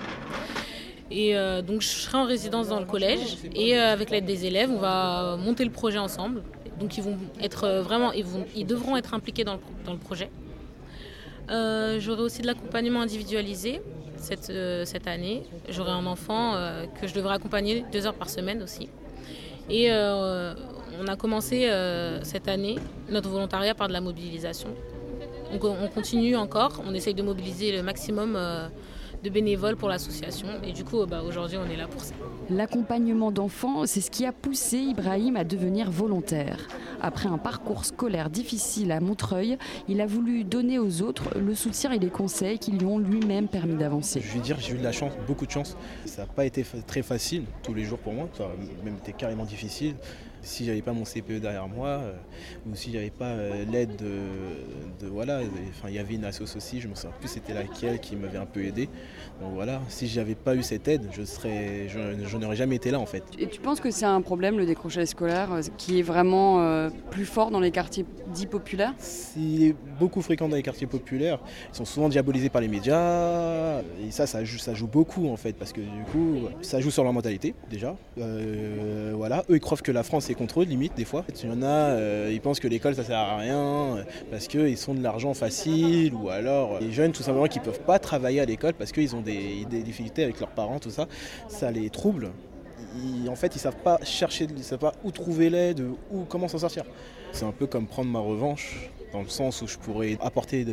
Euh, donc je serai en résidence dans le collège et euh, avec l'aide des élèves, on va monter le projet ensemble. Donc ils vont être euh, vraiment, ils, devront être impliqués dans le, projet. J'aurai aussi de l'accompagnement individualisé cette, année. J'aurai un enfant que je devrai accompagner deux heures par semaine aussi. Et on a commencé cette année notre volontariat par de la mobilisation. On on continue encore, on essaye de mobiliser le maximum de bénévoles pour l'association. Et du coup, bah, aujourd'hui, on est là pour ça. L'accompagnement d'enfants, c'est ce qui a poussé Ibrahim à devenir volontaire. Après un parcours scolaire difficile à Montreuil, il a voulu donner aux autres le soutien et les conseils qui lui ont lui-même permis d'avancer. Je veux dire, j'ai eu de la chance, beaucoup de chance. Ça n'a pas été très facile tous les jours pour moi, ça a même été carrément difficile. Si j'avais pas mon CPE derrière moi, euh, ou si j'avais pas euh, l'aide de, de- voilà, enfin il y avait une assoce aussi, je me souviens plus c'était laquelle qui m'avait un peu aidé. Donc voilà, si j'avais pas eu cette aide, je serais, je, je n'aurais jamais été là en fait. Et tu penses que c'est un problème, le décrochage scolaire, euh, qui est vraiment euh, plus fort dans les quartiers dits populaires? Il est beaucoup fréquent dans les quartiers populaires. Ils sont souvent diabolisés par les médias. Et ça, ça joue, ça joue beaucoup en fait, parce que du coup, ça joue sur leur mentalité déjà. Voilà, eux ils croient que la France est contre eux, limite des fois. Il y en a, euh, ils pensent que l'école ça sert à rien euh, parce qu'ils sont de l'argent facile, ou alors euh, les jeunes tout simplement qui peuvent pas travailler à l'école parce qu'ils ont des, des difficultés avec leurs parents, tout ça. Ça les trouble. En fait, ils savent pas chercher, ils savent pas où trouver l'aide, où comment s'en sortir. C'est un peu comme prendre ma revanche, dans le sens où je pourrais apporter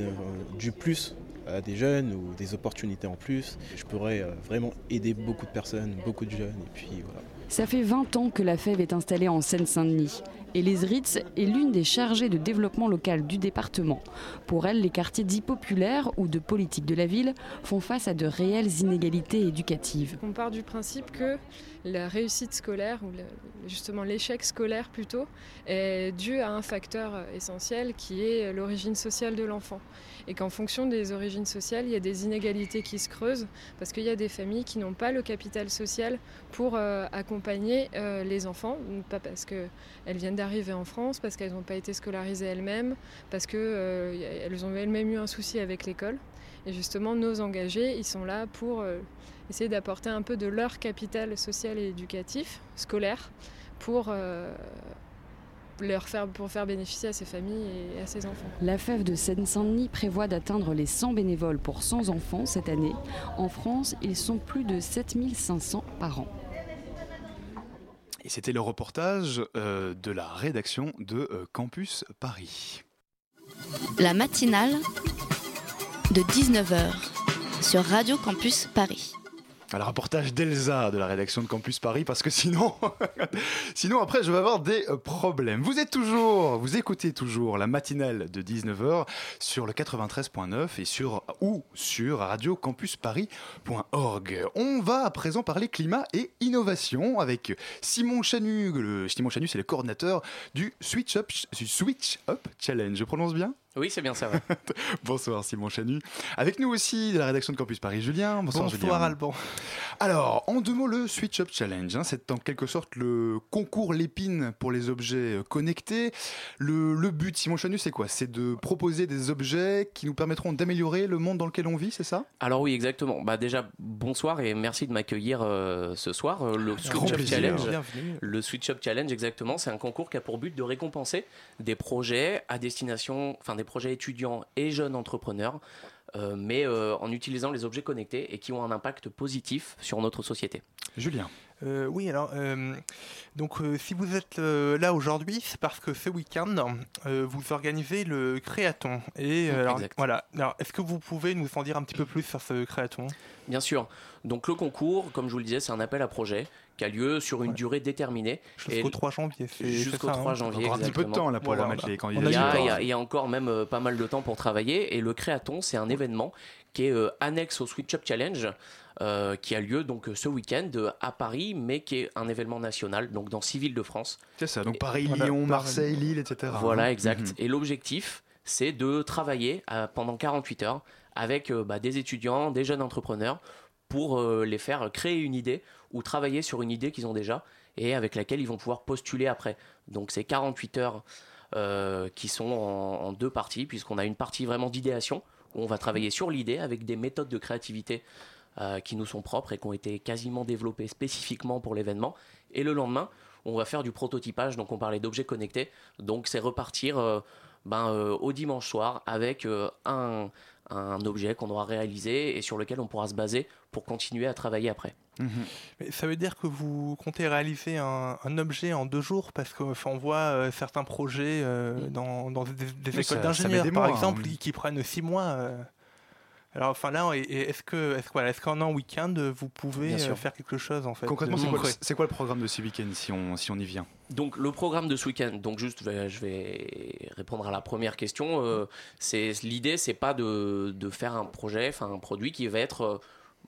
du plus à des jeunes ou des opportunités en plus. Je pourrais vraiment aider beaucoup de personnes, beaucoup de jeunes, et puis voilà. Ça fait 20 ans que la FEV est installée en Seine-Saint-Denis. Et les Ritz est l'une des chargées de développement local du département. Pour elle, les quartiers dits populaires ou de politique de la ville font face à de réelles inégalités éducatives. On part du principe que la réussite scolaire, ou justement l'échec scolaire plutôt, est dû à un facteur essentiel qui est l'origine sociale de l'enfant. Et qu'en fonction des origines sociales, il y a des inégalités qui se creusent, parce qu'il y a des familles qui n'ont pas le capital social pour euh, accompagner euh, les enfants, pas parce qu'elles viennent d'arriver en France, parce qu'elles n'ont pas été scolarisées elles-mêmes, parce qu'elles ont elles-mêmes eu un souci avec l'école. Et justement, nos engagés, ils sont là pour euh, essayer d'apporter un peu de leur capital social et éducatif, scolaire, pour, euh, leur faire, pour faire bénéficier à ces familles et à ces enfants. La FEV de Seine-Saint-Denis prévoit d'atteindre les 100 bénévoles pour 100 enfants cette année. En France, ils sont plus de 7500 par an. Et c'était le reportage euh, de la rédaction de euh, Campus Paris. La matinale de 19h sur Radio Campus Paris. Un reportage d'Elsa de la rédaction de Campus Paris parce que sinon, sinon après je vais avoir des euh, problèmes. Vous êtes toujours, vous écoutez toujours la matinale de 19h sur le 93.9 et sur ou sur radiocampusparis.org. On va à présent parler climat et innovation avec Simon Chanu. Le, Simon Chanu c'est le coordinateur du Switch Up Challenge. Je prononce bien? Oui, c'est bien ça. ouais. Bonsoir Simon Chanu. Avec nous aussi de la rédaction de Campus Paris, Julien. Bonsoir, Bonsoir, Julien. Alban. Alors, en deux mots, le Switch Up Challenge, hein, c'est en quelque sorte le concours Lépine pour les objets euh, connectés. Le, le but, Simon Chanu, c'est quoi? C'est de proposer des objets qui nous permettront d'améliorer le monde dans lequel on vit, c'est ça? Alors oui, exactement. Bah déjà, bonsoir et merci de m'accueillir euh, ce soir. Euh, le Grand Switch Up plaisir. Challenge. Bienvenue. Le Switch Up Challenge, exactement, c'est un concours qui a pour but de récompenser des projets à destination, enfin des projets étudiants et jeunes entrepreneurs, euh, mais euh, en utilisant les objets connectés et qui ont un impact positif sur notre société. Julien. Euh, oui, alors, euh, donc euh, si vous êtes euh, là aujourd'hui, c'est parce que ce week-end, euh, vous organisez le Créaton. Et euh, alors, Exact. voilà, alors, est-ce que vous pouvez nous en dire un petit peu plus sur ce Créaton? Bien sûr. Donc le concours, comme je vous le disais, c'est un appel à projet qui a lieu sur une durée déterminée. Jusqu'au Et- 3 janvier. Jusqu'au c'est ça, 3 hein janvier. Encore un petit peu de temps, là, pour Voilà, les a Il y, a, il y a- il y a encore même euh, pas mal de temps pour travailler. Et le Créaton, c'est un événement qui est euh, annexe au Switch Up Challenge, euh, qui a lieu donc ce week-end à Paris, mais qui est un événement national, donc dans six villes de France. C'est ça, donc Paris, Voilà, Lyon. Marseille, Lille, etc. Voilà, hein. exact. Mhm. Et l'objectif, c'est de travailler euh, pendant 48 heures avec euh, bah, des étudiants, des jeunes entrepreneurs, pour euh, les faire créer une idée ou travailler sur une idée qu'ils ont déjà et avec laquelle ils vont pouvoir postuler après. Donc c'est 48 heures euh, qui sont en, deux parties, puisqu'on a une partie vraiment d'idéation, où on va travailler sur l'idée avec des méthodes de créativité euh, qui nous sont propres et qui ont été quasiment développées spécifiquement pour l'événement. Et le lendemain, on va faire du prototypage, donc on parlait d'objets connectés, donc c'est repartir euh, ben, au dimanche soir avec un, un objet qu'on aura réalisé et sur lequel on pourra se baser pour continuer à travailler après. Mais ça veut dire que vous comptez réaliser un, un objet en deux jours parce qu'on voit euh, certains projets euh, dans, dans des, écoles d'ingénieurs par mois, exemple hein. qui, qui prennent six mois. euh. Alors enfin là, est-ce que est-ce, voilà, est-ce qu'en un week-end vous pouvez euh, faire quelque chose en fait Concrètement, c'est quoi, concret c'est quoi le programme de ce week-end si on, si on y vient? Donc le programme de ce week-end, donc juste je vais, je vais répondre à la première question. euh, c'est l'idée, c'est pas de, de faire un projet, enfin un produit qui va être euh,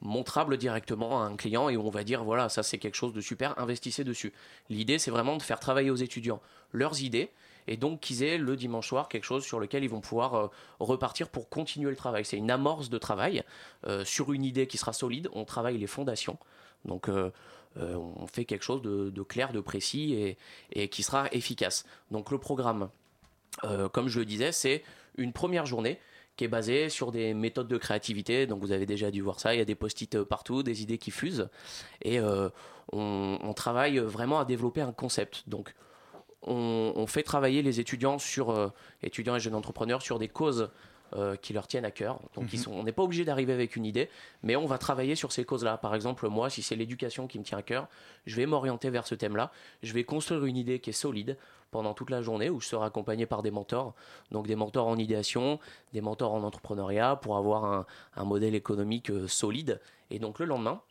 montrable directement à un client et où on va dire voilà ça c'est quelque chose de super, investissez dessus. L'idée c'est vraiment de faire travailler aux étudiants leurs idées et donc qu'ils aient le dimanche soir quelque chose sur lequel ils vont pouvoir euh, repartir pour continuer le travail. C'est une amorce de travail euh, sur une idée qui sera solide. On travaille les fondations, donc euh, on fait quelque chose de, clair, de précis et, qui sera efficace. Donc le programme, comme je le disais, c'est une première journée qui est basée sur des méthodes de créativité. Donc vous avez déjà dû voir ça, il y a des post-it partout, des idées qui fusent. Et on, on travaille vraiment à développer un concept. Donc on, on fait travailler les étudiants sur euh, étudiants et jeunes entrepreneurs sur des causes euh, qui leur tiennent à cœur. Donc ils sont, on n'est pas obligé d'arriver avec une idée, mais on va travailler sur ces causes-là. Par exemple, moi, si c'est l'éducation qui me tient à cœur, je vais m'orienter vers ce thème-là. Je vais construire une idée qui est solide pendant toute la journée où je serai accompagné par des mentors. Donc des mentors en idéation, des mentors en entrepreneuriat pour avoir un, un modèle économique euh, solide. Et donc le lendemain,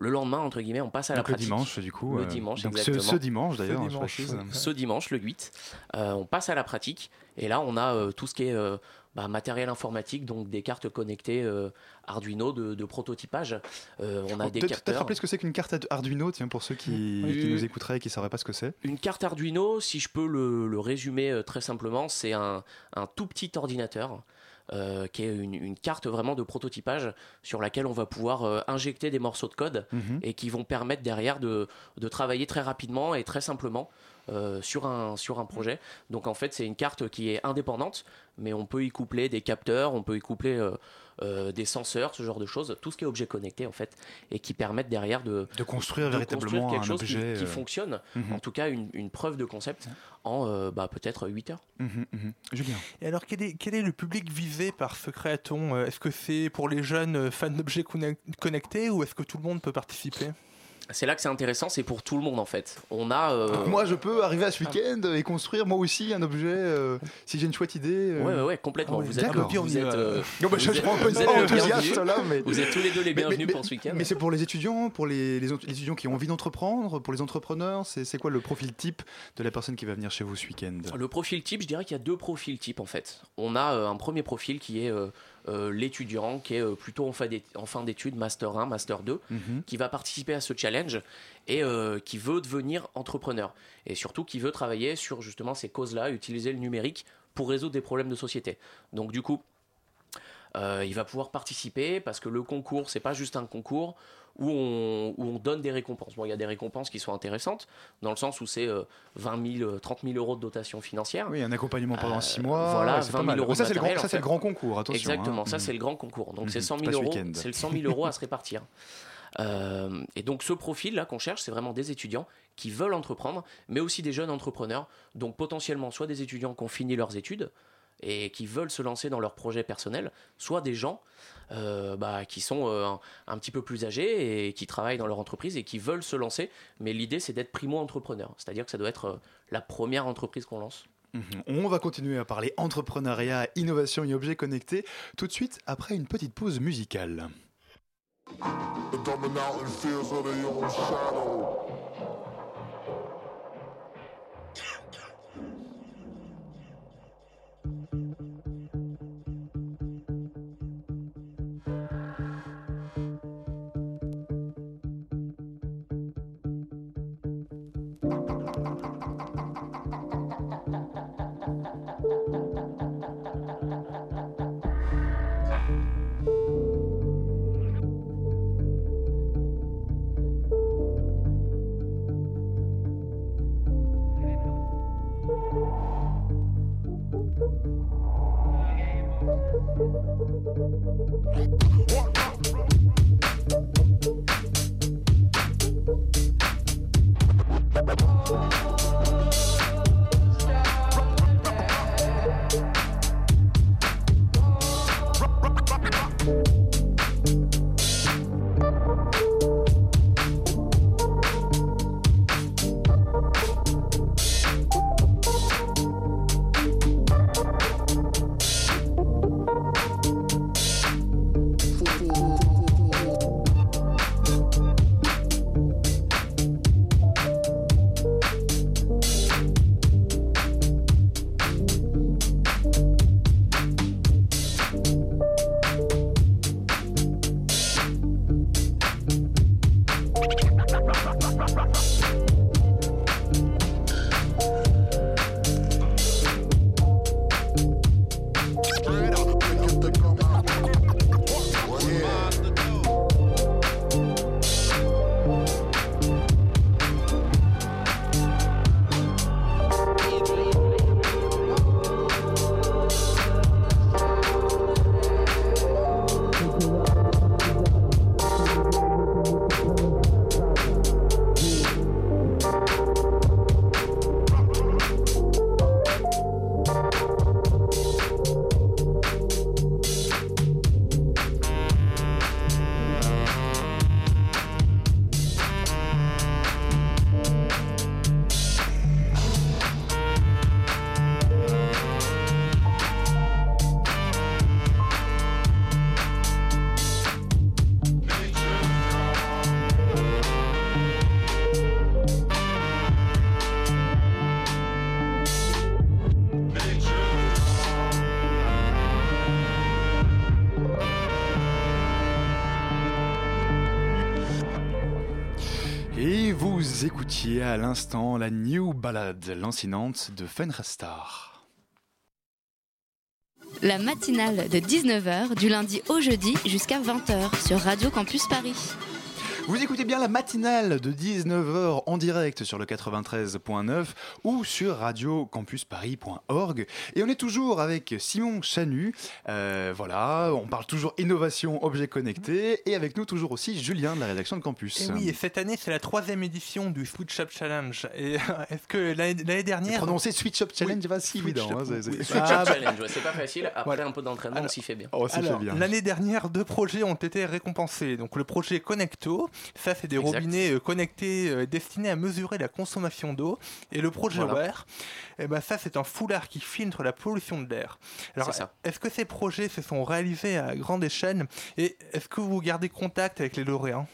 le lendemain, entre guillemets, on passe à la Donc le pratique. dimanche, du coup, Le euh, dimanche, donc ce- exactement. ce dimanche, d'ailleurs, Ce dimanche. précise. Ce dimanche, le 8, euh, on passe à la pratique. Et là, on a euh, tout ce qui est euh, bah, matériel informatique, donc des cartes connectées euh, Arduino de, de prototypage. Euh, on a des Peut-être peut-être capteurs. rappeler ce que c'est qu'une carte Arduino, tiens, pour ceux qui, Oui. qui nous écouteraient et qui ne sauraient pas ce que c'est. Une carte Arduino, si je peux le, le résumer euh, très simplement, c'est un, un tout petit ordinateur. Euh, qui est une, une carte vraiment de prototypage sur laquelle on va pouvoir euh, injecter des morceaux de code Mhm. et qui vont permettre derrière de, de travailler très rapidement et très simplement euh, sur, un, sur un projet. Donc en fait c'est une carte qui est indépendante mais on peut y coupler des capteurs, on peut y coupler euh, des senseurs, ce genre de choses, tout ce qui est objet connecté en fait et qui permettent derrière de, De construire véritablement quelque un chose qui- objet, qui, euh, fonctionne, mhm. en tout cas une, une preuve de concept en euh, bah, peut-être 8 heures. Mhm, mhm. Julien. Et alors, quel est, quel est le public visé par ce créaton? Est-ce que c'est pour les jeunes fans d'objets conne- connectés ou est-ce que tout le monde peut participer? C'est là que c'est intéressant, c'est pour tout le monde en fait. On a. euh, Donc moi, je peux arriver à ce week-end et construire moi aussi un objet euh, si j'ai une chouette idée. euh. Ouais, ouais, ouais, complètement. Ah ouais, vous êtes, vous êtes, euh, Non, bah, je, vous je êtes- prends un peu vous une êtes part les enthousiaste là, mais Vous êtes tous les deux les bienvenus mais- pour ce week-end. Mais c'est pour les étudiants, pour les, les, les étudiants qui ont envie d'entreprendre, pour les entrepreneurs. C'est quoi le profil type de la personne qui va venir chez vous ce week-end? Le profil type, je dirais qu'il y a deux profils types en fait. On a euh, un premier profil qui est euh, l'étudiant qui est euh, plutôt en fin d'é- en fin d'études, Master 1, Master 2, Mhm. qui va participer à ce challenge et euh, qui veut devenir entrepreneur. Et surtout qui veut travailler sur justement ces causes-là, utiliser le numérique pour résoudre des problèmes de société. Donc du coup, euh, il va pouvoir participer parce que le concours, c'est pas juste un concours où on, où on donne des récompenses. Bon, il y a des récompenses qui sont intéressantes, dans le sens où c'est euh, 20 000, euh, 30 000 euros de dotation financière. Oui, un accompagnement pendant Euh, 6 mois. Voilà, ouais, c'est pas 20 000 mal. euros. Ça, c'est le, grand- ça, c'est le concours, attention. Exactement, hein. ça Mhm. c'est le grand concours. Donc c'est Mhm, 100 c'est 000 pas ce euros, c'est le 100 000 euros à se répartir. Euh, et donc ce profil là qu'on cherche, c'est vraiment des étudiants qui veulent entreprendre, mais aussi des jeunes entrepreneurs. Donc potentiellement soit des étudiants qui ont fini leurs études et qui veulent se lancer dans leur projet personnel, soit des gens euh, bah, qui sont euh, un, un petit peu plus âgés et qui travaillent dans leur entreprise et qui veulent se lancer. Mais l'idée c'est d'être primo-entrepreneur, c'est-à-dire que ça doit être euh, la première entreprise qu'on lance. Mhm. On va continuer à parler entrepreneuriat, innovation et objets connectés tout de suite après une petite pause musicale. The vous écoutiez à l'instant la New Ballad, lancinante de Fenrestar. La matinale de 19h du lundi au jeudi jusqu'à 20h sur Radio Campus Paris. Vous écoutez bien la matinale de 19h en direct sur le 93.9 ou sur radiocampusparis.org. Et on est toujours avec Simon Chanu. Euh, voilà, on parle toujours innovation, objets connectés. Et avec nous toujours aussi Julien de la rédaction de Campus. Et oui, et cette année, c'est la troisième édition du Switch Up Challenge. Et est-ce que l'année dernière. Prononcer Switch Up Challenge, Oui, c'est pas si Switch évident. Up, hein, c'est- c'est- oui. Switch Ah, Up bah- Challenge, ouais, c'est pas facile. Après Voilà. un peu d'entraînement, on s'y fait bien. Oh, Alors, l'année dernière, deux projets ont été récompensés. Donc, le projet Connecto, ça, c'est des Exact. robinets euh, connectés euh, destinés à mesurer la consommation d'eau. Et le projet Voilà. Eh ben, ça, c'est un foulard qui filtre la pollution de l'air. Alors, est-ce que ces projets se sont réalisés à grande échelle? Et est-ce que vous gardez contact avec les lauréats?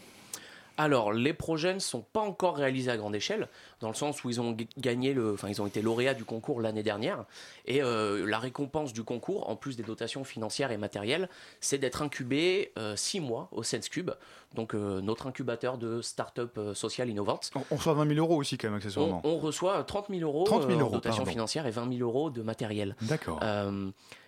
Alors, les projets ne sont pas encore réalisés à grande échelle, dans le sens où ils ont gagné le, enfin, ils ont été lauréats du concours l'année dernière. Et euh, la récompense du concours, en plus des dotations financières et matérielles, c'est d'être incubé euh, six mois au SenseCube, donc euh, notre incubateur de start-up euh, sociale innovante. On, reçoit 20 000 euros aussi, quand même, accessoirement. on reçoit 30 000 euros 30 000 euh, en euros, dotation pardon. financière et 20 000 euros de matériel. D'accord.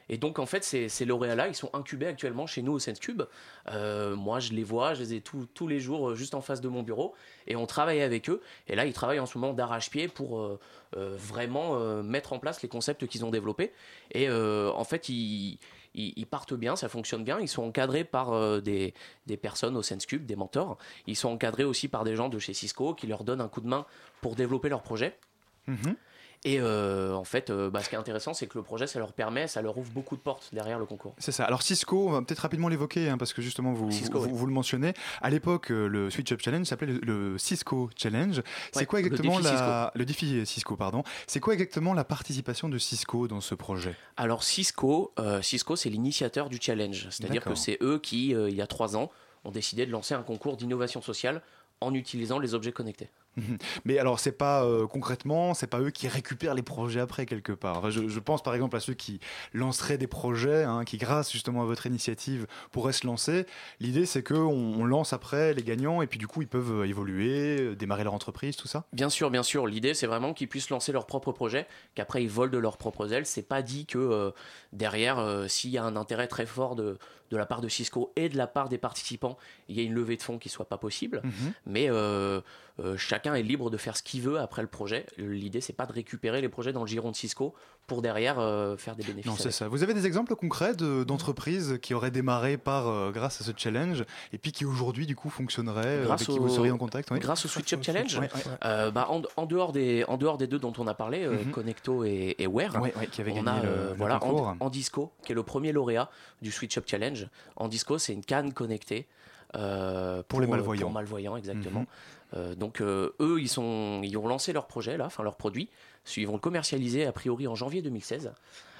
Et donc, en fait, ces, ces lauréats-là, ils sont incubés actuellement chez nous au SenseCube. Euh, moi, je les vois, je les ai tous- tous les jours euh, juste en face de mon bureau. Et on travaille avec eux. Et là, ils travaillent en ce moment d'arrache-pied pour euh, vraiment mettre en place les concepts qu'ils ont développés. Et en fait, ils, ils- partent bien, ça fonctionne bien. Ils sont encadrés par des, des personnes au SenseCube, des mentors. Ils sont encadrés aussi par des gens de chez Cisco qui leur donnent un coup de main pour développer leur projet. Mhm. Et euh, en fait, euh, bah, ce qui est intéressant, c'est que le projet, ça leur permet, ça leur ouvre beaucoup de portes derrière le concours. C'est ça. Alors Cisco, on va peut-être rapidement l'évoquer hein, parce que justement vous, Cisco, vous, oui. vous le mentionnez. À l'époque, euh, le Switch Up Challenge s'appelait le, le Cisco Challenge. C'est Ouais, quoi le exactement défi la le défi Cisco pardon C'est quoi exactement la participation de Cisco dans ce projet? Alors Cisco, euh, Cisco, c'est l'initiateur du challenge. C'est-à-dire que c'est eux qui, il y a trois ans, ont décidé de lancer un concours d'innovation sociale en utilisant les objets connectés. Mais alors, c'est pas euh, concrètement, c'est pas eux qui récupèrent les projets après quelque part. Enfin, je, pense par exemple à ceux qui lanceraient des projets, hein, qui grâce justement à votre initiative pourraient se lancer. L'idée, c'est que on, lance après les gagnants et puis du coup ils peuvent euh, évoluer, euh, démarrer leur entreprise, tout ça? Bien sûr, bien sûr. L'idée, c'est vraiment qu'ils puissent lancer leur propre projet, qu'après ils volent de leurs propres ailes. C'est pas dit que euh, derrière, s'il y a un intérêt très fort de, de la part de Cisco et de la part des participants, il y a une levée de fonds qui soit pas possible. Mhm. Mais euh, euh, chacun est libre de faire ce qu'il veut après le projet. L'idée, c'est pas de récupérer les projets dans le giron de Cisco pour derrière euh, faire des bénéfices. Non, c'est ça. Vous avez des exemples concrets de- d'entreprises qui auraient démarré par euh, grâce à ce challenge et puis qui aujourd'hui du coup fonctionneraient, Grâce avec qui au- vous seriez en contact oui Grâce au Switch Up Challenge, Ouais, ouais. euh, bah, en, en dehors des, en dehors des deux dont on a parlé, euh, Mhm. Connecto et, et Wear, Ouais, ouais, qui avaient on gagné a le- euh, le voilà, concours. en, Disco, qui est le premier lauréat du Switch Up Challenge. En Disco, c'est une canne connectée. euh, Pour les euh, malvoyants. Pour malvoyants, exactement. Mhm. Euh, donc euh, eux, ils, sont, ils ont lancé leur projet, là, enfin leur produit. Ils vont le commercialiser a priori en janvier 2016.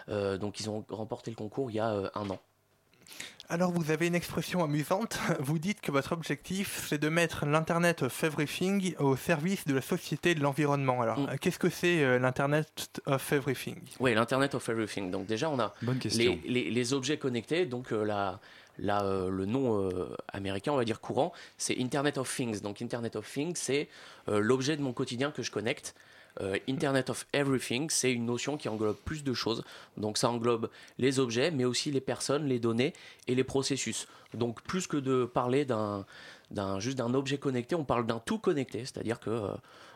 Euh, donc ils ont remporté le concours il y a euh, un an. Alors vous avez une expression amusante, vous dites que votre objectif c'est de mettre l'Internet of Everything au service de la société et de l'environnement. Alors Mm. qu'est-ce que c'est euh, l'Internet of Everything Oui, l'Internet of Everything. Donc déjà, on a Bonne question. les, les- les objets connectés. Donc euh, la, la, euh, le nom euh, américain, on va dire courant, c'est Internet of Things. Donc Internet of Things, c'est euh, l'objet de mon quotidien que je connecte. Euh, Internet of Everything, c'est une notion qui englobe plus de choses. Donc ça englobe les objets, mais aussi les personnes, les données et les processus. Donc plus que de parler d'un juste d'un objet connecté, on parle d'un tout connecté, c'est-à-dire que euh,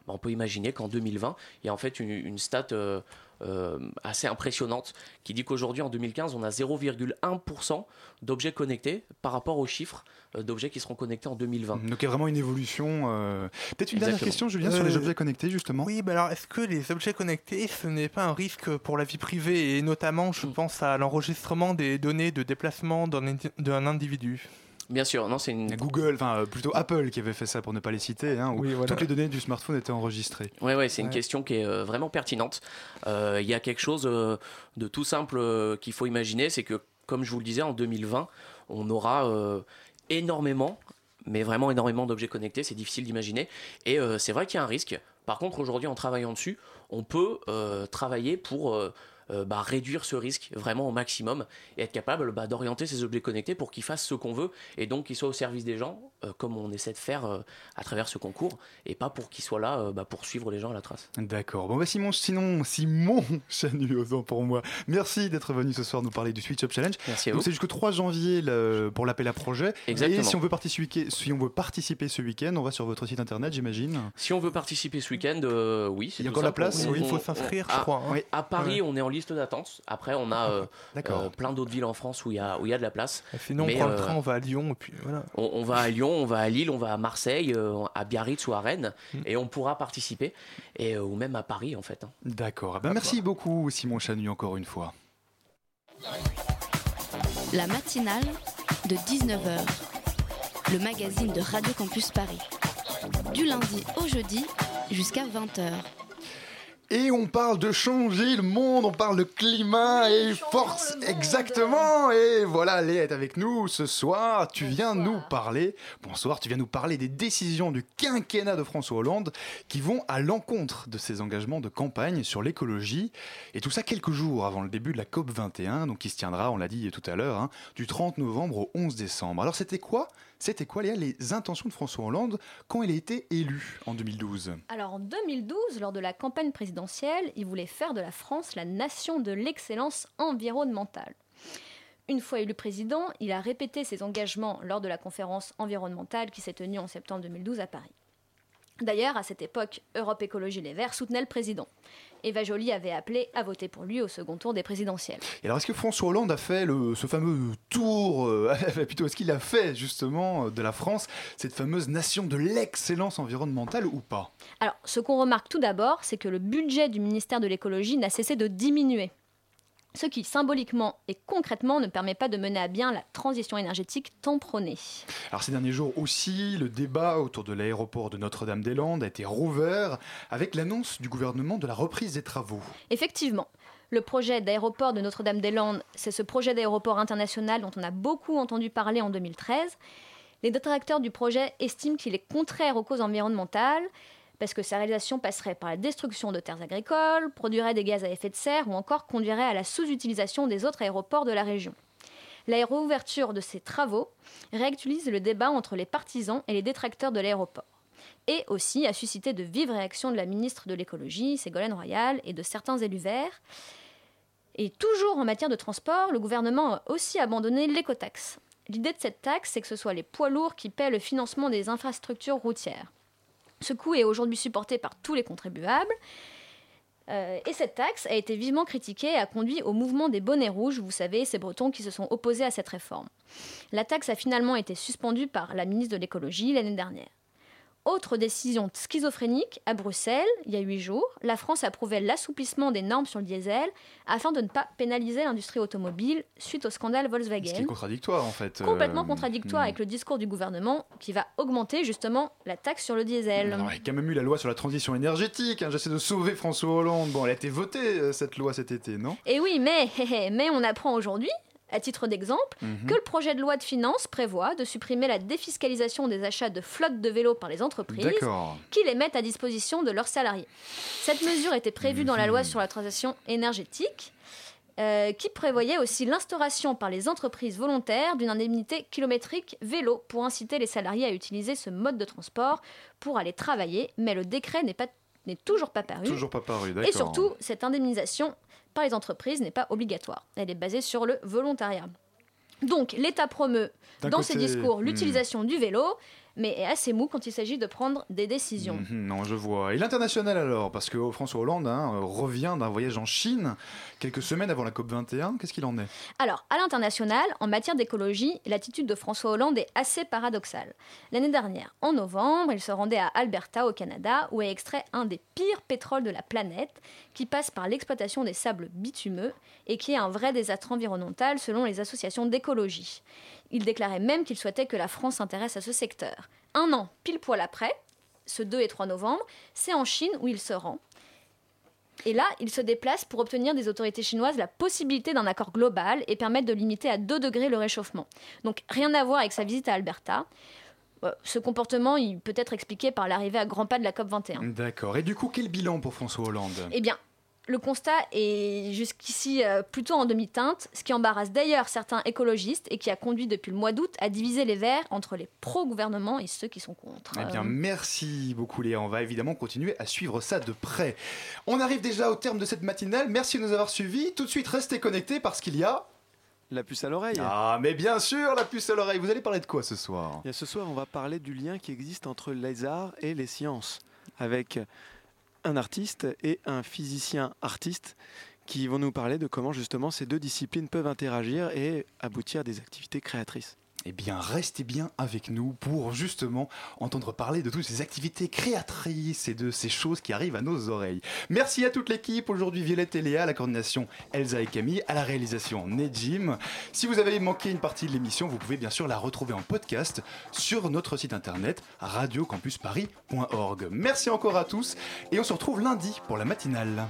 bah, on peut imaginer qu'en 2020, il y a en fait une, une stat euh, euh, assez impressionnante qui dit qu'aujourd'hui en 2015, on a 0,1% d'objets connectés par rapport aux chiffres euh, d'objets qui seront connectés en 2020. Donc il y a vraiment une évolution. euh, Peut-être une dernière question, Julien, sur les objets connectés justement. Oui, bah alors est-ce que les objets connectés, ce n'est pas un risque pour la vie privée et notamment, Mm. je pense à l'enregistrement des données de déplacement d'un indi- d'un individu? Bien sûr, non, c'est une. Google, enfin euh, plutôt Apple qui avait fait ça pour ne pas les citer, hein, où Oui, voilà. toutes les données du smartphone étaient enregistrées. Ouais, ouais, c'est une question qui est euh, vraiment pertinente. Euh, Il y a quelque chose euh, de tout simple euh, qu'il faut imaginer, c'est que, comme je vous le disais, en 2020, on aura euh, énormément, mais vraiment énormément d'objets connectés, c'est difficile d'imaginer. Et euh, c'est vrai qu'il y a un risque. Par contre, aujourd'hui, en travaillant dessus, on peut euh, travailler pour euh, bah, réduire ce risque vraiment au maximum et être capable bah, d'orienter ces objets connectés pour qu'ils fassent ce qu'on veut et donc qu'ils soient au service des gens, euh, comme on essaie de faire euh, à travers ce concours, et pas pour qu'ils soient là euh, bah, pour suivre les gens à la trace. D'accord. Bon, bah Simon, sinon, Simon Chanu, autant pour moi. Merci d'être venu ce soir nous parler du Switch Up Challenge. Merci à vous. c'est jusqu'au 3 janvier le- pour l'appel à projet. Exactement. Et si on veut participer, si on veut participer ce week-end, on va sur votre site internet, j'imagine. Si on veut participer ce week-end, oui, Il y a encore la place On- Oui, il faut s'inscrire, je à- crois, hein. Oui. À Paris, Ouais. on est en liste d'attente. Après, on a euh, plein d'autres villes en France où il y a, où il y a de la place. Sinon, Mais, on prend le train, on va à Lyon et puis voilà. On, on va à Lyon, on va à Lille, on va à Marseille, euh, à Biarritz ou à Rennes, Mm. et on pourra participer, et, euh, ou même à Paris en fait. hein. D'accord. Ben, merci beaucoup, Simon Chanu, encore une fois. La matinale de 19h, le magazine de Radio Campus Paris. Du lundi au jeudi jusqu'à 20h. Et on parle de changer le monde, on parle de climat et force. Exactement. Et voilà, Léa est avec nous ce soir. Tu viens nous parler. Bonsoir, tu viens nous parler des décisions du quinquennat de François Hollande qui vont à l'encontre de ses engagements de campagne sur l'écologie. Et tout ça quelques jours avant le début de la COP 21, donc qui se tiendra, on l'a dit tout à l'heure, hein, du 30 novembre au 11 décembre. Alors c'était quoi C'était quoi, Léa, les intentions de François Hollande quand il a été élu en 2012 Alors en 2012, lors de la campagne présidentielle, il voulait faire de la France la nation de l'excellence environnementale. Une fois élu président, il a répété ses engagements lors de la conférence environnementale qui s'est tenue en septembre 2012 à Paris. D'ailleurs, à cette époque, Europe Écologie Les Verts soutenait le président. Eva Joly avait appelé à voter pour lui au second tour des présidentielles. Et alors, est-ce que François Hollande a fait le, ce fameux tour, euh, plutôt, est-ce qu'il a fait justement euh, de la France cette fameuse nation de l'excellence environnementale ou pas? Alors, ce qu'on remarque tout d'abord, c'est que le budget du ministère de l'écologie n'a cessé de diminuer. Ce qui, symboliquement et concrètement, ne permet pas de mener à bien la transition énergétique tant prônée. Alors ces derniers jours aussi, le débat autour de l'aéroport de Notre-Dame-des-Landes a été rouvert avec l'annonce du gouvernement de la reprise des travaux. Effectivement, le projet d'aéroport de Notre-Dame-des-Landes, c'est ce projet d'aéroport international dont on a beaucoup entendu parler en 2013. Les détracteurs du projet estiment qu'il est contraire aux causes environnementales parce que sa réalisation passerait par la destruction de terres agricoles, produirait des gaz à effet de serre ou encore conduirait à la sous-utilisation des autres aéroports de la région. La réouverture de ces travaux réactualise le débat entre les partisans et les détracteurs de l'aéroport et aussi a suscité de vives réactions de la ministre de l'écologie, Ségolène Royal, et de certains élus verts. Et toujours en matière de transport, le gouvernement a aussi abandonné l'écotaxe. L'idée de cette taxe, c'est que ce soit les poids lourds qui paient le financement des infrastructures routières. Ce coût est aujourd'hui supporté par tous les contribuables. Euh, et cette taxe a été vivement critiquée et a conduit au mouvement des bonnets rouges, vous savez, ces Bretons qui se sont opposés à cette réforme. La taxe a finalement été suspendue par la ministre de l'écologie l'année dernière. Autre décision schizophrénique, à Bruxelles, il y a huit jours, la France approuvait l'assouplissement des normes sur le diesel afin de ne pas pénaliser l'industrie automobile suite au scandale Ce qui est Volkswagen. contradictoire en fait. Complètement Euh, contradictoire hmm. avec le discours du gouvernement qui va augmenter justement la taxe sur le diesel. Alors, il y a quand même eu la loi sur la transition énergétique. hein. J'essaie de sauver François Hollande. Bon, elle a été votée euh, cette loi cet été, non? Et oui, mais, mais on apprend aujourd'hui, à titre d'exemple, Mhm. que le projet de loi de finances prévoit de supprimer la défiscalisation des achats de flottes de vélos par les entreprises qui les mettent à disposition de leurs salariés. Cette mesure était prévue dans la loi sur la transition énergétique. euh, qui prévoyait aussi l'instauration par les entreprises volontaires d'une indemnité kilométrique vélo pour inciter les salariés à utiliser ce mode de transport pour aller travailler, mais le décret n'est pas n'est toujours pas paru. Toujours pas paru, d'accord. Et surtout, cette indemnisation par les entreprises n'est pas obligatoire. Elle est basée sur le volontariat. Donc, l'État promeut dans côté, ses discours hmm. l'utilisation du vélo, mais est assez mou quand il s'agit de prendre des décisions. Mhm, Non, je vois. Et l'international alors Parce que François Hollande hein, revient d'un voyage en Chine quelques semaines avant la COP21. Qu'est-ce qu'il en est? Alors, à l'international, en matière d'écologie, l'attitude de François Hollande est assez paradoxale. L'année dernière, en novembre, il se rendait à Alberta, au Canada, où est extrait un des pires pétroles de la planète, qui passe par l'exploitation des sables bitumeux et qui est un vrai désastre environnemental selon les associations d'écologie. Il déclarait même qu'il souhaitait que la France s'intéresse à ce secteur. Un an, pile poil après, ce 2 et 3 novembre, c'est en Chine où il se rend. Et là, il se déplace pour obtenir des autorités chinoises la possibilité d'un accord global et permettre de limiter à 2 degrés le réchauffement. Donc rien à voir avec sa visite à Alberta. Euh, Ce comportement, il peut être expliqué par l'arrivée à grands pas de la COP21. D'accord. Et du coup, quel bilan pour François Hollande? Eh bien, le constat est jusqu'ici euh, plutôt en demi-teinte, ce qui embarrasse d'ailleurs certains écologistes et qui a conduit depuis le mois d'août à diviser les Verts entre les pro-gouvernement et ceux qui sont contre. Eh bien, merci beaucoup Léa. On va évidemment continuer à suivre ça de près. On arrive déjà au terme de cette matinale. Merci de nous avoir suivis. Tout de suite, restez connectés parce qu'il y a... La puce à l'oreille. Ah, mais bien sûr, la puce à l'oreille. Vous allez parler de quoi ce soir? Et ce soir, on va parler du lien qui existe entre les arts et les sciences, avec un artiste et un physicien artiste qui vont nous parler de comment justement ces deux disciplines peuvent interagir et aboutir à des activités créatrices. Eh bien, restez bien avec nous pour justement entendre parler de toutes ces activités créatrices et de ces choses qui arrivent à nos oreilles. Merci à toute l'équipe. Aujourd'hui, Violette et Léa, à la coordination Elsa et Camille, à la réalisation Nejim. Si vous avez manqué une partie de l'émission, vous pouvez bien sûr la retrouver en podcast sur notre site internet radiocampusparis.org. Merci encore à tous et on se retrouve lundi pour la matinale.